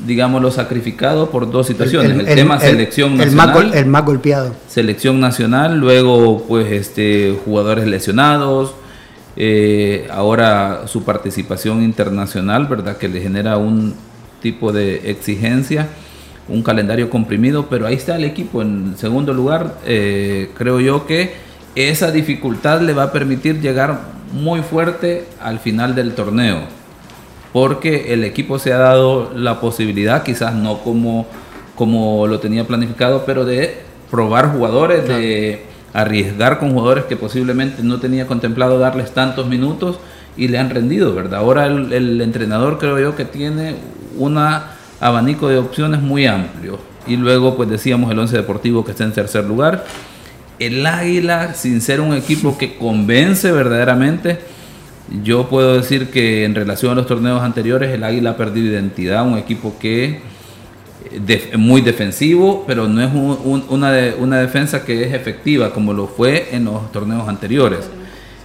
D: digámoslo, sacrificado por dos situaciones, el, tema selección
C: el
D: nacional
C: más el más golpeado.
D: selección nacional, luego pues este jugadores lesionados, eh, ahora su participación internacional, ¿verdad? Que le genera un tipo de exigencia, un calendario comprimido, pero ahí está el equipo en segundo lugar, eh, creo yo que esa dificultad le va a permitir llegar muy fuerte al final del torneo porque el equipo se ha dado la posibilidad, quizás no como, como lo tenía planificado, pero de probar jugadores, de arriesgar con jugadores que posiblemente no tenía contemplado darles tantos minutos y le han rendido, ¿verdad? Ahora el, entrenador creo yo que tiene un abanico de opciones muy amplio. Y luego, pues decíamos el Once Deportivo que está en tercer lugar. El Águila, sin ser un equipo que convence verdaderamente, yo puedo decir que en relación a los torneos anteriores, el Águila ha perdido identidad, un equipo que muy defensivo, pero no es un- un- una, una defensa que es efectiva como lo fue en los torneos anteriores.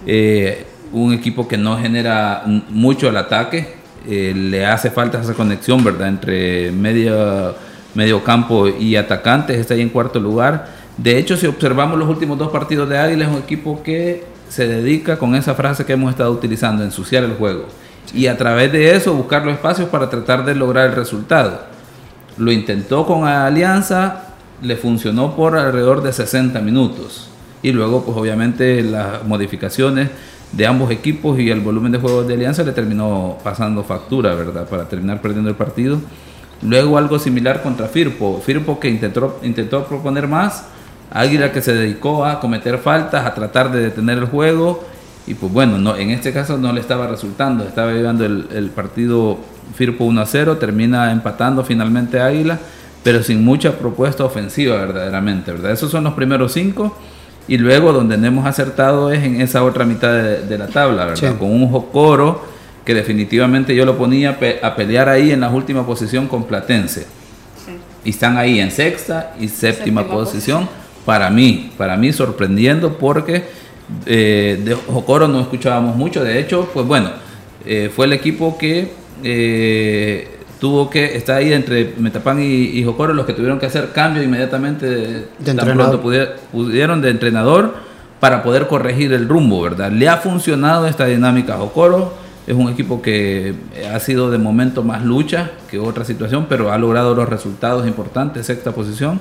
D: Eh, un equipo que no genera mucho el ataque, eh, le hace falta esa conexión, ¿verdad?, entre medio, medio campo y atacantes, está ahí en cuarto lugar. De hecho, si observamos los últimos dos partidos de Águila, es un equipo que se dedica con esa frase que hemos estado utilizando, ensuciar el juego. Y a través de eso buscar los espacios para tratar de lograr el resultado. Lo intentó con Alianza, le funcionó por alrededor de 60 minutos. Y luego, pues obviamente, las modificaciones de ambos equipos y el volumen de juegos de Alianza le terminó pasando factura, ¿verdad? Para terminar perdiendo el partido. Luego algo similar contra Firpo. Firpo que intentó, intentó proponer más. Águila que se dedicó a cometer faltas, a tratar de detener el juego. Y pues bueno, no, en este caso no le estaba resultando. Estaba llevando el, el partido Firpo 1 a 0. Termina empatando finalmente Águila. Pero sin mucha propuesta ofensiva verdaderamente. ¿verdad? Esos son los primeros cinco. Y luego donde no hemos acertado es en esa otra mitad de, la tabla, ¿verdad? Con un Jocoro que definitivamente yo lo ponía a pelear ahí en la última posición con Platense. Y están ahí en sexta y séptima, posición. Para mí, para mí sorprendiendo porque eh, de Jocoro no escuchábamos mucho. De hecho, pues bueno, eh, fue el equipo que eh, tuvo que estar ahí entre Metapán y, Jocoro los que tuvieron que hacer cambio inmediatamente de, pronto pudieron, de entrenador para poder corregir el rumbo, ¿verdad? Le ha funcionado esta dinámica a Jocoro, es un equipo que ha sido de momento más lucha que otra situación, pero ha logrado los resultados importantes, sexta posición.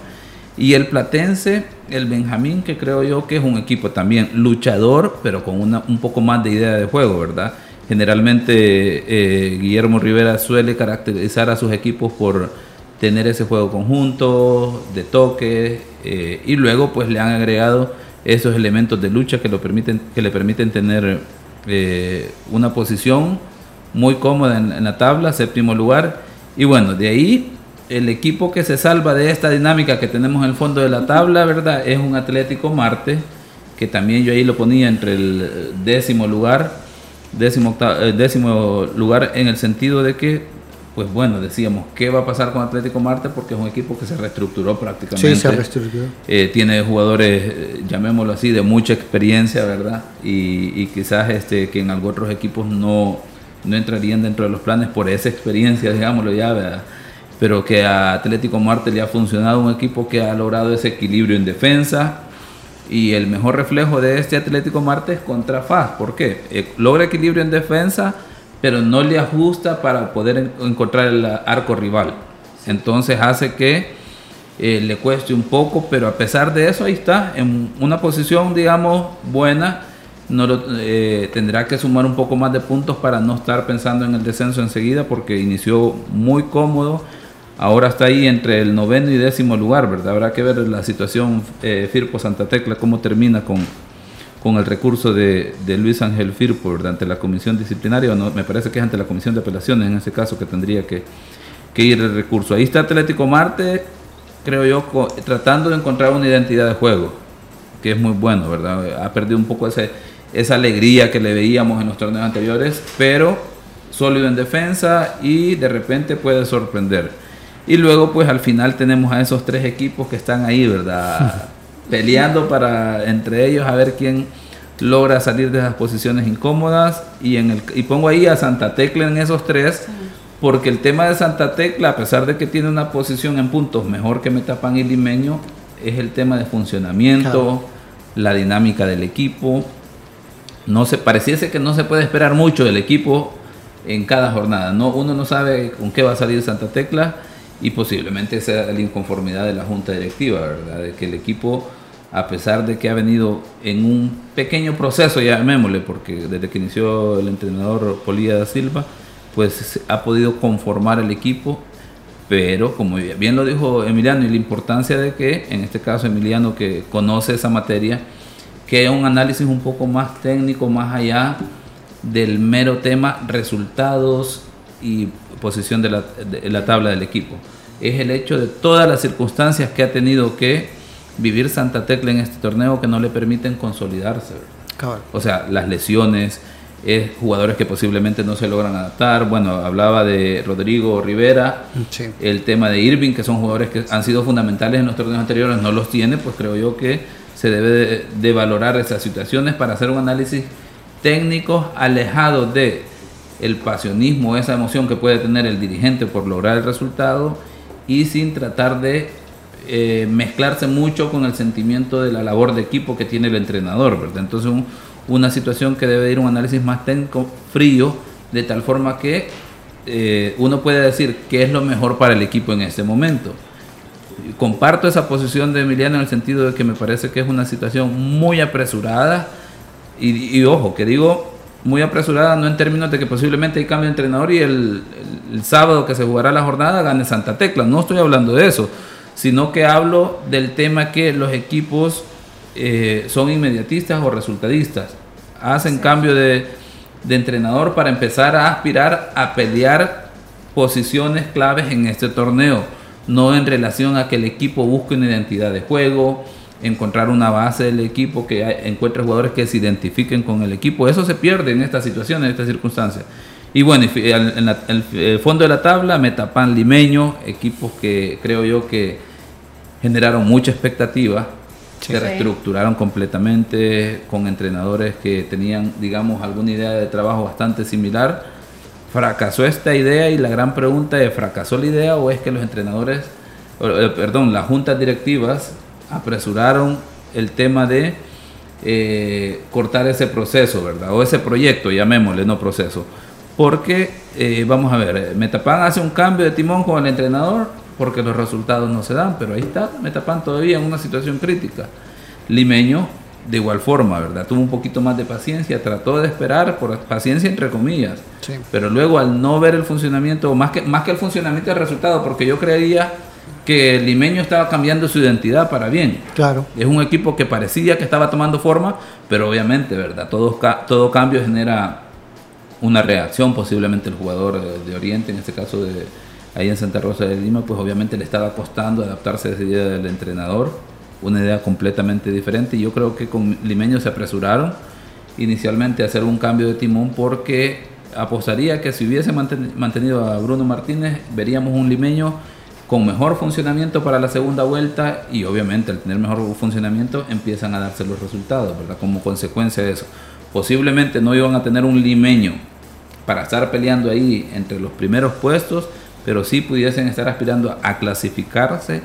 D: Y el Platense, el Benjamín, que creo yo que es un equipo también luchador, pero con una, un poco más de idea de juego, ¿verdad? Generalmente eh, Guillermo Rivera suele caracterizar a sus equipos por tener ese juego conjunto, de toque, eh, y luego pues le han agregado esos elementos de lucha que, lo permiten, que le permiten tener eh, una posición muy cómoda en, la tabla, séptimo lugar. Y bueno, de ahí el equipo que se salva de esta dinámica que tenemos en el fondo de la tabla, ¿verdad? Es un Atlético Marte, que también yo ahí lo ponía entre el décimo lugar décimo, eh, décimo lugar en el sentido de que, pues bueno, decíamos, ¿qué va a pasar con Atlético Marte? Porque es un equipo que se reestructuró prácticamente.
C: Sí, se reestructuró.
D: Eh, tiene jugadores, eh, llamémoslo así, de mucha experiencia, ¿verdad? Y, quizás este, que en algunos otros equipos no, no entrarían dentro de los planes por esa experiencia, digámoslo ya, ¿verdad? Pero que a Atlético Marte le ha funcionado un equipo que ha logrado ese equilibrio en defensa, y el mejor reflejo de este Atlético Marte es contra FAS. ¿Por qué? Eh, logra equilibrio en defensa, pero no le ajusta para poder encontrar el arco rival. Entonces hace que eh, le cueste un poco, pero a pesar de eso ahí está, en una posición, digamos, buena. Eh, tendrá que sumar un poco más de puntos para no estar pensando en el descenso enseguida porque inició muy cómodo Ahora está ahí entre el noveno y décimo lugar, ¿verdad? Habrá que ver la situación eh, Firpo Santa Tecla, cómo termina con, con el recurso de, Luis Ángel Firpo, ¿verdad? Ante la comisión disciplinaria, o no, me parece que es ante la comisión de apelaciones en ese caso que tendría que, ir el recurso. Ahí está Atlético Marte, creo yo, tratando de encontrar una identidad de juego, que es muy bueno, ¿verdad? Ha perdido un poco ese, esa alegría que le veíamos en los torneos anteriores, pero sólido en defensa y de repente puede sorprender. Y luego pues al final tenemos a esos tres equipos que están ahí, ¿verdad? <laughs> Peleando para entre ellos a ver quién logra salir de esas posiciones incómodas. Y en el y pongo ahí a Santa Tecla en esos tres porque el tema de Santa Tecla a pesar de que tiene una posición en puntos mejor que Metapan y Limeño es el tema de funcionamiento la dinámica del equipo. No se pareciese que no se puede esperar mucho del equipo en cada jornada no uno no sabe con qué va a salir Santa Tecla y posiblemente sea la inconformidad de la junta directiva, ¿verdad? De que el equipo, a pesar de que ha venido en un pequeño proceso, llamémosle, porque desde que inició el entrenador Polía da Silva, pues ha podido conformar el equipo, pero como bien lo dijo Emiliano, y la importancia de que, en este caso Emiliano que conoce esa materia, que un análisis un poco más técnico, más allá del mero tema resultados y posición de la, tabla del equipo. Es el hecho de todas las circunstancias que ha tenido que vivir Santa Tecla en este torneo que no le permiten consolidarse. O sea, las lesiones, es jugadores que posiblemente no se logran adaptar. Bueno, hablaba de Rodrigo Rivera, el tema de Irving, que son jugadores que han sido fundamentales en los torneos anteriores, no los tiene, pues creo yo que se debe de valorar esas situaciones para hacer un análisis técnico alejado de el pasionismo, esa emoción que puede tener el dirigente por lograr el resultado y sin tratar de eh, mezclarse mucho con el sentimiento de la labor de equipo que tiene el entrenador, ¿verdad? Entonces una situación que debe ir un análisis más técnico, frío, de tal forma que eh, uno puede decir qué es lo mejor para el equipo en este momento. Comparto esa posición de Emiliano en el sentido de que me parece que es una situación muy apresurada y ojo, que digo muy apresurada, no en términos de que posiblemente hay cambio de entrenador y el, el sábado que se jugará la jornada gane Santa Tecla. No estoy hablando de eso, sino que hablo del tema que los equipos eh, son inmediatistas o resultadistas. Hacen cambio de, de entrenador para empezar a aspirar a pelear posiciones claves en este torneo, no en relación a que el equipo busque una identidad de juego, encontrar una base del equipo, que encuentre jugadores que se identifiquen con el equipo. Eso se pierde en esta situación, en estas circunstancias. Y bueno, en el fondo de la tabla, Metapan Limeño, equipos que creo yo que generaron mucha expectativa, se reestructuraron completamente con entrenadores que tenían, digamos, alguna idea de trabajo bastante similar. Fracasó esta idea y la gran pregunta es, ¿fracasó la idea o es que los entrenadores, eh, perdón, las juntas directivas apresuraron el tema de eh, cortar ese proceso, ¿verdad? O ese proyecto, llamémosle, no proceso. Porque, eh, vamos a ver, Metapan hace un cambio de timón con el entrenador porque los resultados no se dan, pero ahí está Metapan todavía en una situación crítica. Limeño, de igual forma, ¿verdad? Tuvo un poquito más de paciencia, trató de esperar, por paciencia entre comillas, pero luego al no ver el funcionamiento, o más que, más que el funcionamiento del resultado, porque yo creía que el limeño estaba cambiando su identidad para bien.
C: Claro.
D: Es un equipo que parecía que estaba tomando forma, pero obviamente, ¿verdad? Todo, todo cambio genera una reacción, posiblemente el jugador de Oriente, en este caso de ahí en Santa Rosa de Lima, pues obviamente le estaba costando adaptarse a esa idea del entrenador, una idea completamente diferente, y yo creo que con Limeño se apresuraron inicialmente a hacer un cambio de timón porque apostaría que si hubiese mantenido a Bruno Martínez, veríamos un limeño con mejor funcionamiento para la segunda vuelta y obviamente al tener mejor funcionamiento empiezan a darse los resultados, ¿verdad? Como consecuencia de eso. Posiblemente no iban a tener un limeño para estar peleando ahí entre los primeros puestos, pero sí pudiesen estar aspirando a clasificarse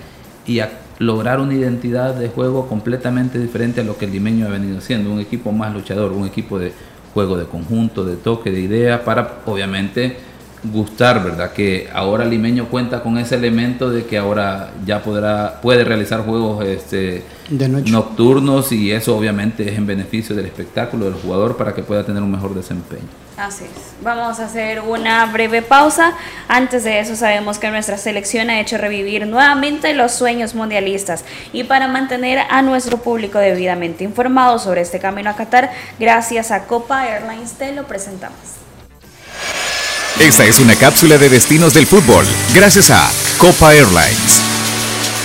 D: y a lograr una identidad de juego completamente diferente a lo que el limeño ha venido siendo, un equipo más luchador, un equipo de juego de conjunto, de toque, de idea, para obviamente gustar, ¿verdad? Que ahora Limeño cuenta con ese elemento de que ahora ya podrá, puede realizar juegos este, nocturnos y eso obviamente es en beneficio del espectáculo del jugador para que pueda tener un mejor desempeño.
B: Así es. Vamos a hacer una breve pausa. Antes de eso sabemos que nuestra selección ha hecho revivir nuevamente los sueños mundialistas y para mantener a nuestro público debidamente informado sobre este camino a Qatar, gracias a Copa Airlines te lo presentamos.
A: Esta es una cápsula de destinos del fútbol, gracias a Copa Airlines.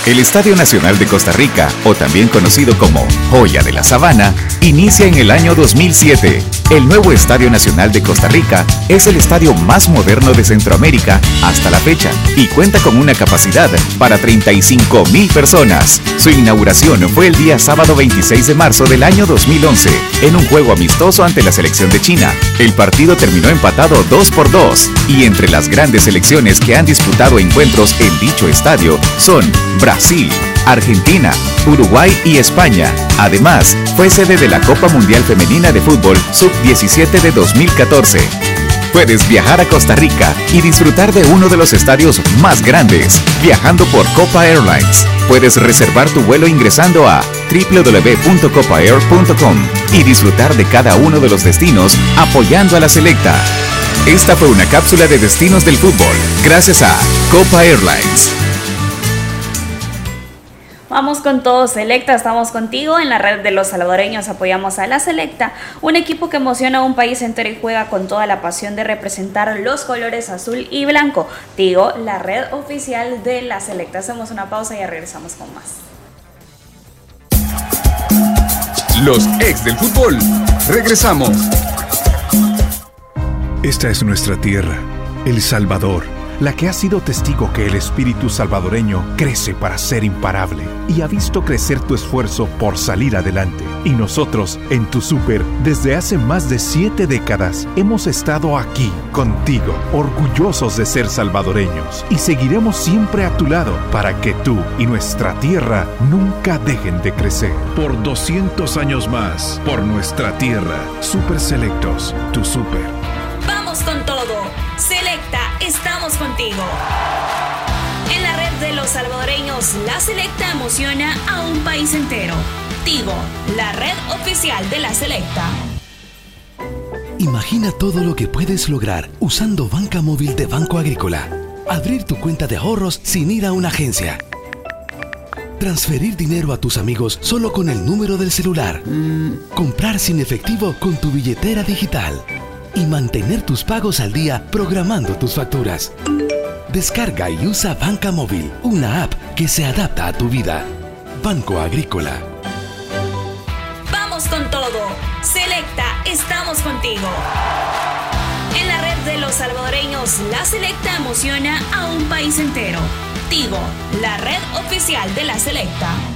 A: El Estadio Nacional de Costa Rica, o también conocido como Joya de la Sabana, inicia en el año 2007. El nuevo Estadio Nacional de Costa Rica es el estadio más moderno de Centroamérica hasta la fecha y cuenta con una capacidad para 35 mil personas. Su inauguración fue el día sábado 26 de marzo del año 2011 en un juego amistoso ante la selección de China. El partido terminó empatado 2 por 2 y entre las grandes selecciones que han disputado encuentros en dicho estadio son Brasil, Brasil, Argentina, Uruguay y España. Además, fue sede de la Copa Mundial Femenina de Fútbol Sub-17 de 2014. Puedes viajar a Costa Rica y disfrutar de uno de los estadios más grandes, viajando por Copa Airlines. Puedes reservar tu vuelo ingresando a www.copaair.com y disfrutar de cada uno de los destinos apoyando a la selecta. Esta fue una cápsula de destinos del fútbol, gracias a Copa Airlines.
B: Vamos con todo Selecta, estamos contigo en la red de los salvadoreños, apoyamos a la Selecta, un equipo que emociona a un país entero y juega con toda la pasión de representar los colores azul y blanco. Digo, la red oficial de la Selecta. Hacemos una pausa y ya regresamos con más.
A: Los ex del fútbol. Regresamos.
I: Esta es nuestra tierra, El Salvador la que ha sido testigo que el espíritu salvadoreño crece para ser imparable y ha visto crecer tu esfuerzo por salir adelante. Y nosotros, en tu super, desde hace más de siete décadas, hemos estado aquí, contigo, orgullosos de ser salvadoreños y seguiremos siempre a tu lado para que tú y nuestra tierra nunca dejen de crecer. Por 200 años más, por nuestra tierra, Super Selectos, tu super.
G: Vamos con todo. Selecta, estamos contigo. En la red de los salvadoreños, la Selecta emociona a un país entero. Tigo, la red oficial de la Selecta.
H: Imagina todo lo que puedes lograr usando banca móvil de Banco Agrícola. Abrir tu cuenta de ahorros sin ir a una agencia. Transferir dinero a tus amigos solo con el número del celular. Comprar sin efectivo con tu billetera digital. Y mantener tus pagos al día programando tus facturas. Descarga y usa Banca Móvil, una app que se adapta a tu vida. Banco Agrícola.
G: Vamos con todo. Selecta, estamos contigo. En la red de los salvadoreños, la Selecta emociona a un país entero. Tigo, la red oficial de la Selecta.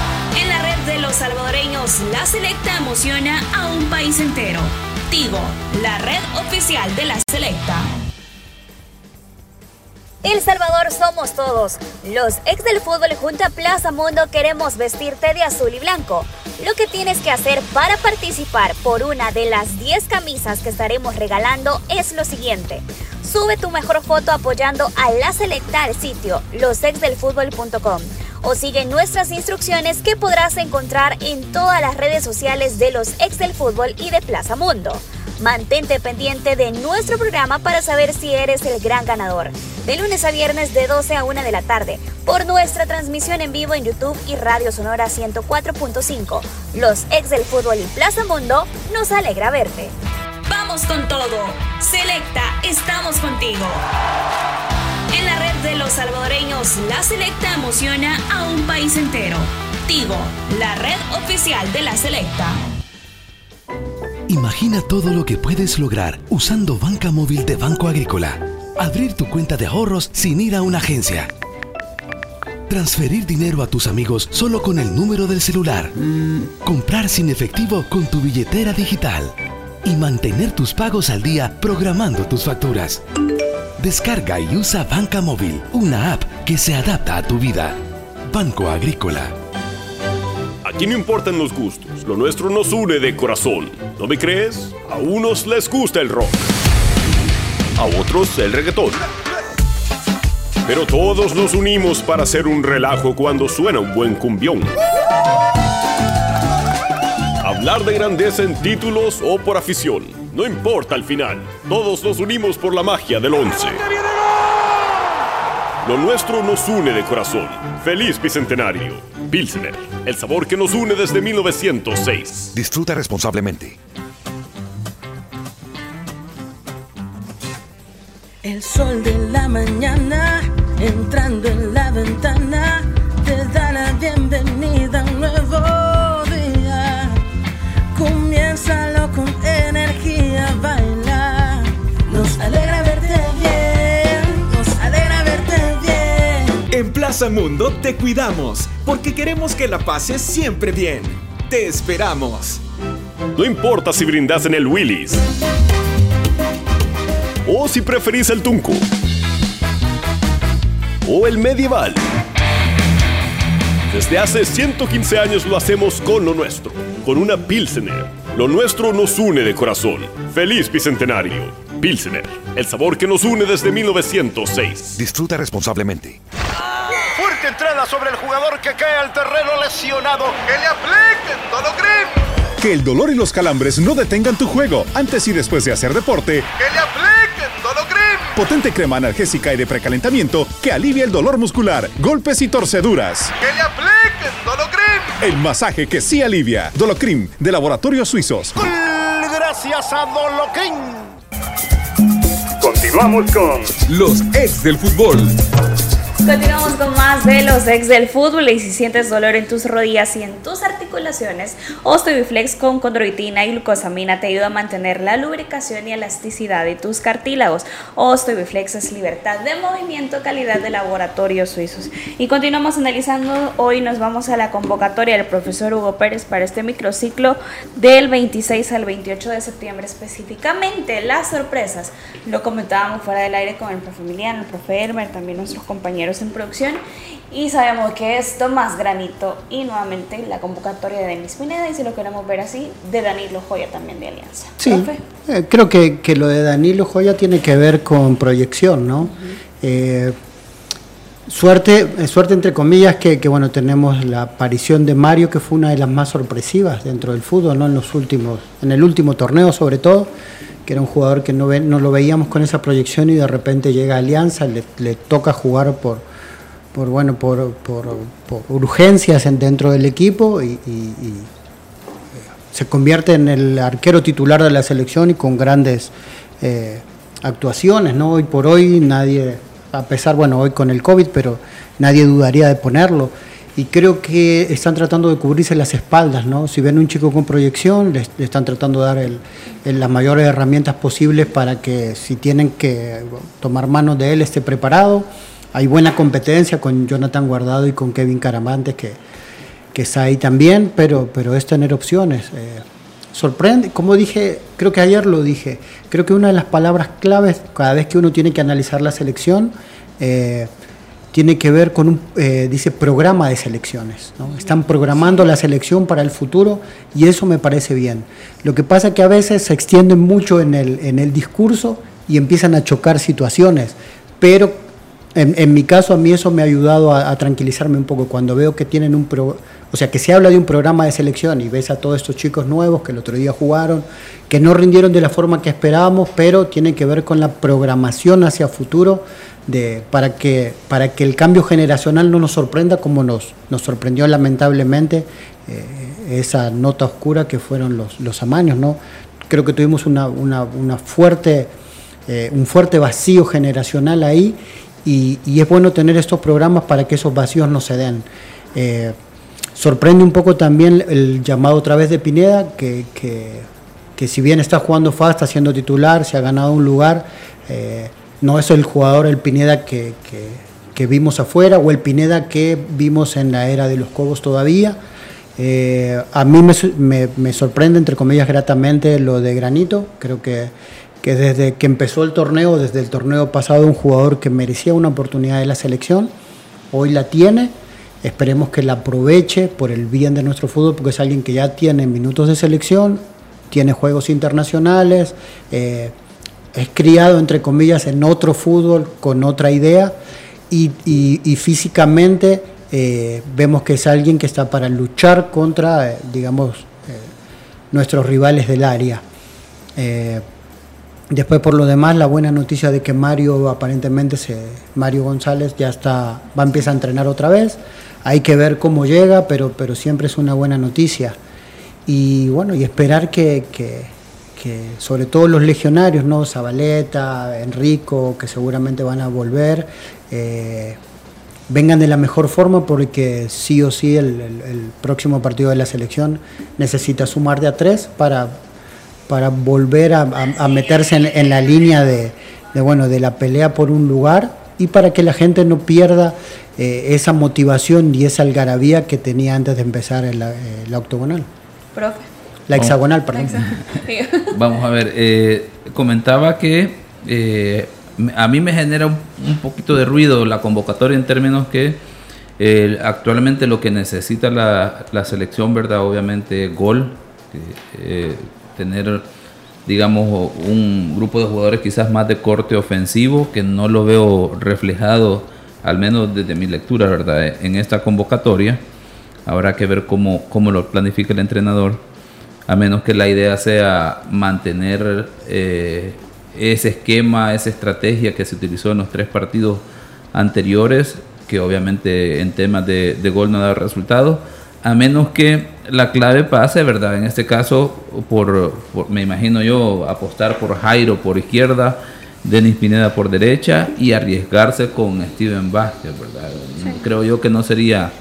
G: En la red de los salvadoreños, la Selecta emociona a un país entero. Tigo, la red oficial de la Selecta.
B: El Salvador somos todos. Los ex del fútbol junto a Plaza Mundo queremos vestirte de azul y blanco. Lo que tienes que hacer para participar por una de las 10 camisas que estaremos regalando es lo siguiente. Sube tu mejor foto apoyando a la selecta al sitio losexdelfutbol.com o sigue nuestras instrucciones que podrás encontrar en todas las redes sociales de los ex del fútbol y de Plaza Mundo. Mantente pendiente de nuestro programa para saber si eres el gran ganador. De lunes a viernes de 12 a 1 de la tarde por nuestra transmisión en vivo en YouTube y Radio Sonora 104.5. Los ex del fútbol y Plaza Mundo nos alegra verte.
G: Vamos con todo. Selecta, estamos contigo. En la red de los salvadoreños, la Selecta emociona a un país entero. Tigo, la red oficial de la Selecta.
H: Imagina todo lo que puedes lograr usando banca móvil de Banco Agrícola. Abrir tu cuenta de ahorros sin ir a una agencia. Transferir dinero a tus amigos solo con el número del celular. Comprar sin efectivo con tu billetera digital. Y mantener tus pagos al día programando tus facturas. Descarga y usa Banca Móvil, una app que se adapta a tu vida. Banco Agrícola.
J: Aquí no importan los gustos, lo nuestro nos une de corazón. ¿No me crees? A unos les gusta el rock, a otros el reggaetón. Pero todos nos unimos para hacer un relajo cuando suena un buen cumbión. Hablar de grandeza en títulos o por afición, no importa al final, todos nos unimos por la magia del once. Lo nuestro nos une de corazón. Feliz Bicentenario. Pilsener, el sabor que nos une desde 1906.
M: Disfruta responsablemente.
E: El sol de la mañana entrando en la ventana
F: Plaza Mundo te cuidamos porque queremos que la pases siempre bien. Te esperamos.
J: No importa si brindas en el Willis o si preferís el Tunco o el Medieval. Desde hace 115 años lo hacemos con lo nuestro, con una Pilsener. Lo nuestro nos une de corazón. Feliz Bicentenario. Pilsener, el sabor que nos une desde 1906.
M: Disfruta responsablemente.
N: Entrada sobre el jugador que cae al terreno lesionado. ¡Que le apliquen Dolocrim!
I: Que el dolor y los calambres no detengan tu juego antes y después de hacer deporte.
N: ¡Que le apliquen Dolocrim!
I: Potente crema analgésica y de precalentamiento que alivia el dolor muscular, golpes y torceduras.
N: ¡Que le apliquen Dolocrim!
I: El masaje que sí alivia. Dolocrim, de Laboratorios Suizos.
N: Gracias a Dolocrim.
A: Continuamos con los ex del fútbol.
B: Continuamos con más de los ex del fútbol y si sientes dolor en tus rodillas y en tus articulaciones, Osteobiflex con condroitina y glucosamina te ayuda a mantener la lubricación y elasticidad de tus cartílagos. Osteobiflex es libertad de movimiento, calidad de laboratorios suizos. Y continuamos analizando, hoy nos vamos a la convocatoria del profesor Hugo Pérez para este microciclo del 26 al 28 de septiembre específicamente. Las sorpresas, lo comentábamos fuera del aire con el profe Emiliano, el profe Elmer, también nuestros compañeros en producción y sabemos que es Tomás Granito y nuevamente la convocatoria de Denis Pineda y si lo queremos ver así, de Danilo Joya también de Alianza.
C: Sí, eh, creo que, que, lo de Danilo Joya tiene que ver con proyección, ¿no? eh, suerte, eh, suerte entre comillas que, que, bueno tenemos la aparición de Mario que fue una de las más sorpresivas dentro del fútbol, ¿no? En los últimos, en el último torneo sobre todo que era un jugador que no, ve, no lo veíamos con esa proyección y de repente llega a Alianza, le, le toca jugar por, por, bueno, por, por, urgencias en, dentro del equipo y, y, se convierte en el arquero titular de la selección y con grandes eh, actuaciones. ¿no? Hoy por hoy nadie, a pesar, bueno, hoy con el COVID, pero nadie dudaría de ponerlo y creo que están tratando de cubrirse las espaldas, ¿no? Si ven un chico con proyección, le, están tratando de dar el, las mayores herramientas posibles para que si tienen que tomar mano de él esté preparado. Hay buena competencia con Jonathan Guardado y con Kevin Caramantes que, que está ahí también, pero, pero es tener opciones. Eh, sorprende, como dije, creo que ayer lo dije, creo que una de las palabras claves cada vez que uno tiene que analizar la selección, eh, tiene que ver con un, eh, dice, programa de selecciones. ¿no? Están programando la selección para el futuro y eso me parece bien. Lo que pasa es que a veces se extienden mucho en el, en el discurso y empiezan a chocar situaciones, pero en, en mi caso a mí eso me ha ayudado a, a, tranquilizarme un poco cuando veo que tienen un pro, o sea que se habla de un programa de selección y ves a todos estos chicos nuevos que el otro día jugaron, que no rindieron de la forma que esperábamos, pero tiene que ver con la programación hacia futuro de, para, que, para que el cambio generacional no nos sorprenda como nos, nos sorprendió lamentablemente eh, esa nota oscura que fueron los, los amaños. ¿no? Creo que tuvimos una, una, una fuerte, eh, un fuerte vacío generacional ahí y, y, es bueno tener estos programas para que esos vacíos no se den. Eh, sorprende un poco también el llamado otra vez de Pineda, que, que, que si bien está jugando fast, está siendo titular, se ha ganado un lugar, eh, no es el jugador, el Pineda que, que, que, vimos afuera o el Pineda que vimos en la era de los Cobos todavía. Eh, a mí me, me, me, sorprende, entre comillas, gratamente lo de Granito. Creo que, que desde que empezó el torneo, desde el torneo pasado, un jugador que merecía una oportunidad de la selección, hoy la tiene. Esperemos que la aproveche por el bien de nuestro fútbol, porque es alguien que ya tiene minutos de selección, tiene juegos internacionales. Eh, es criado, entre comillas, en otro fútbol, con otra idea, y, físicamente eh, vemos que es alguien que está para luchar contra, eh, digamos, nuestros rivales del área. Después, por lo demás, la buena noticia de que Mario, aparentemente, se, Mario González ya está, va a empezar a entrenar otra vez. Hay que ver cómo llega, pero, pero siempre es una buena noticia. Y bueno, y esperar que, que sobre todo los legionarios, ¿no? Zabaleta, Enrico, que seguramente van a volver, eh, vengan de la mejor forma porque sí o sí el, el, próximo partido de la selección necesita sumar de a tres para, para volver a, meterse en, en, la línea de, de, bueno, de la pelea por un lugar y para que la gente no pierda eh, esa motivación y esa algarabía que tenía antes de empezar el, el octogonal.
B: Profe.
C: La hexagonal, perdón. <laughs>
D: Vamos a ver, eh, comentaba que eh, a mí me genera un, un, poquito de ruido la convocatoria en términos que eh, actualmente lo que necesita la, la, selección, ¿verdad? Obviamente gol, eh, tener, digamos, un grupo de jugadores quizás más de corte ofensivo, que no lo veo reflejado, al menos desde mi lectura, ¿verdad? En esta convocatoria. Habrá que ver cómo, cómo lo planifica el entrenador a menos que la idea sea mantener eh, ese esquema, esa estrategia que se utilizó en los tres partidos anteriores, que obviamente en temas de, de gol no da resultado, a menos que la clave pase, ¿verdad? En este caso, por, por, me imagino yo, apostar por Jairo por izquierda Denis Pineda por derecha y arriesgarse con Steven Vázquez, ¿verdad? Creo yo que no sería,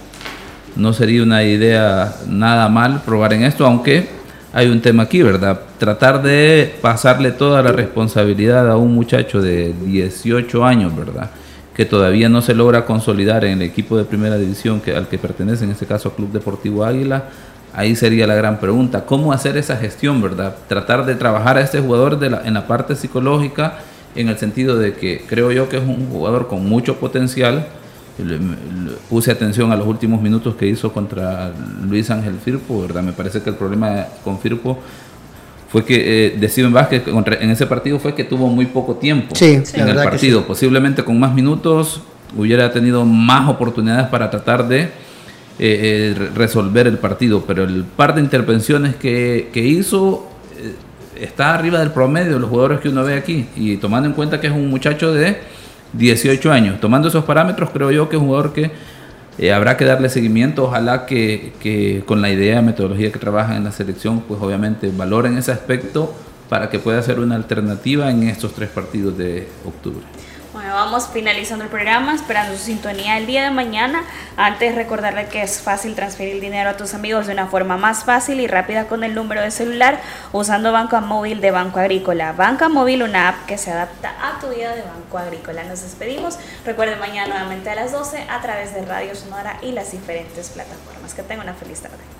D: no sería una idea nada mal probar en esto, aunque hay un tema aquí, ¿verdad? Tratar de pasarle toda la responsabilidad a un muchacho de 18 años, ¿verdad? Que todavía no se logra consolidar en el equipo de primera división que, al que pertenece, en este caso Club Deportivo Águila. Ahí sería la gran pregunta, ¿cómo hacer esa gestión, verdad? Tratar de trabajar a este jugador de en la parte psicológica en el sentido de que creo yo que es un jugador con mucho potencial. puse atención a los últimos minutos que hizo contra Luis Ángel Firpo, ¿verdad? Me parece que el problema con Firpo fue que eh, de Steven Vázquez en ese partido fue que tuvo muy poco tiempo en el partido. Posiblemente con más minutos hubiera tenido más oportunidades para tratar de eh, eh, resolver el partido, pero el par de intervenciones que, que hizo está arriba del promedio de los jugadores que uno ve aquí. Y tomando en cuenta que es un muchacho de 18 años, tomando esos parámetros, creo yo que es un jugador que eh, habrá que darle seguimiento. Ojalá que, que, con la idea, metodología que trabaja en la selección, pues obviamente valoren ese aspecto para que pueda ser una alternativa en estos tres partidos de octubre.
B: Bueno, vamos finalizando el programa, esperando su sintonía el día de mañana. Antes recordarle que es fácil transferir dinero a tus amigos de una forma más fácil y rápida con el número de celular usando Banco Móvil de Banco Agrícola. Banca Móvil, una app que se adapta a tu vida de Banco Agrícola. Nos despedimos. Recuerden mañana nuevamente a las 12 a través de Radio Sonora y las diferentes plataformas. Que tengan una feliz tarde.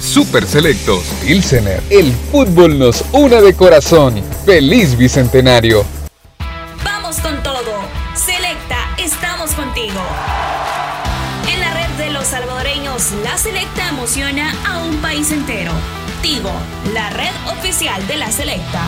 A: Super Selectos. Pilsener. El fútbol nos une de corazón. ¡Feliz Bicentenario!
G: con todo. Selecta, estamos contigo. En la red de los salvadoreños, la Selecta emociona a un país entero. Tigo, la red oficial de la Selecta.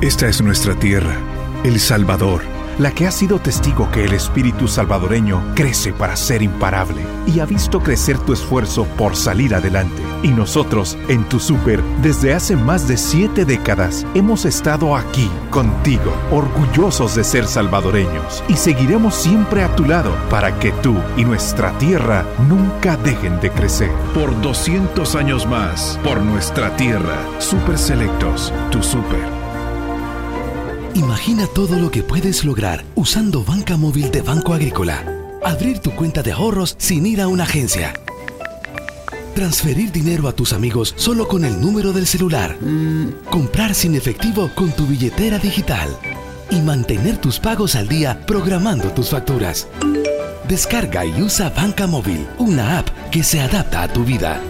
I: Esta es nuestra tierra, El Salvador la que ha sido testigo que el espíritu salvadoreño crece para ser imparable y ha visto crecer tu esfuerzo por salir adelante. Y nosotros, en tu super, desde hace más de siete décadas, hemos estado aquí, contigo, orgullosos de ser salvadoreños y seguiremos siempre a tu lado para que tú y nuestra tierra nunca dejen de crecer. Por 200 años más, por nuestra tierra, Super Selectos, tu super.
H: Imagina todo lo que puedes lograr usando banca móvil de Banco Agrícola. Abrir tu cuenta de ahorros sin ir a una agencia. Transferir dinero a tus amigos solo con el número del celular. Comprar sin efectivo con tu billetera digital. Y mantener tus pagos al día programando tus facturas. Descarga y usa Banca Móvil, una app que se adapta a tu vida.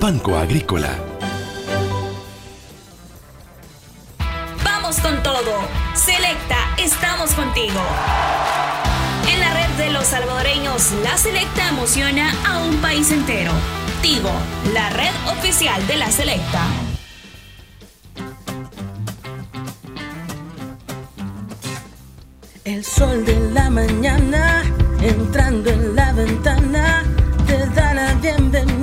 H: Banco Agrícola.
G: Contigo. En la red de los salvadoreños, la Selecta emociona a un país entero. Tigo, la red oficial de la Selecta.
E: El sol de la mañana entrando en la ventana te da la bienvenida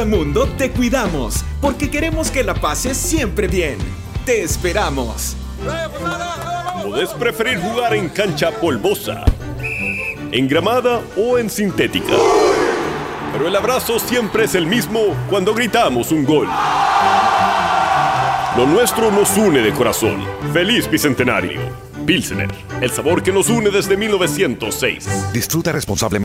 F: Mundo te cuidamos porque queremos que la pases siempre bien. Te esperamos.
J: Puedes preferir jugar en cancha polvosa, en gramada o en sintética. Pero el abrazo siempre es el mismo cuando gritamos un gol. Lo nuestro nos une de corazón. ¡Feliz Bicentenario! Pilsener, el sabor que nos une desde 1906.
M: Disfruta responsablemente.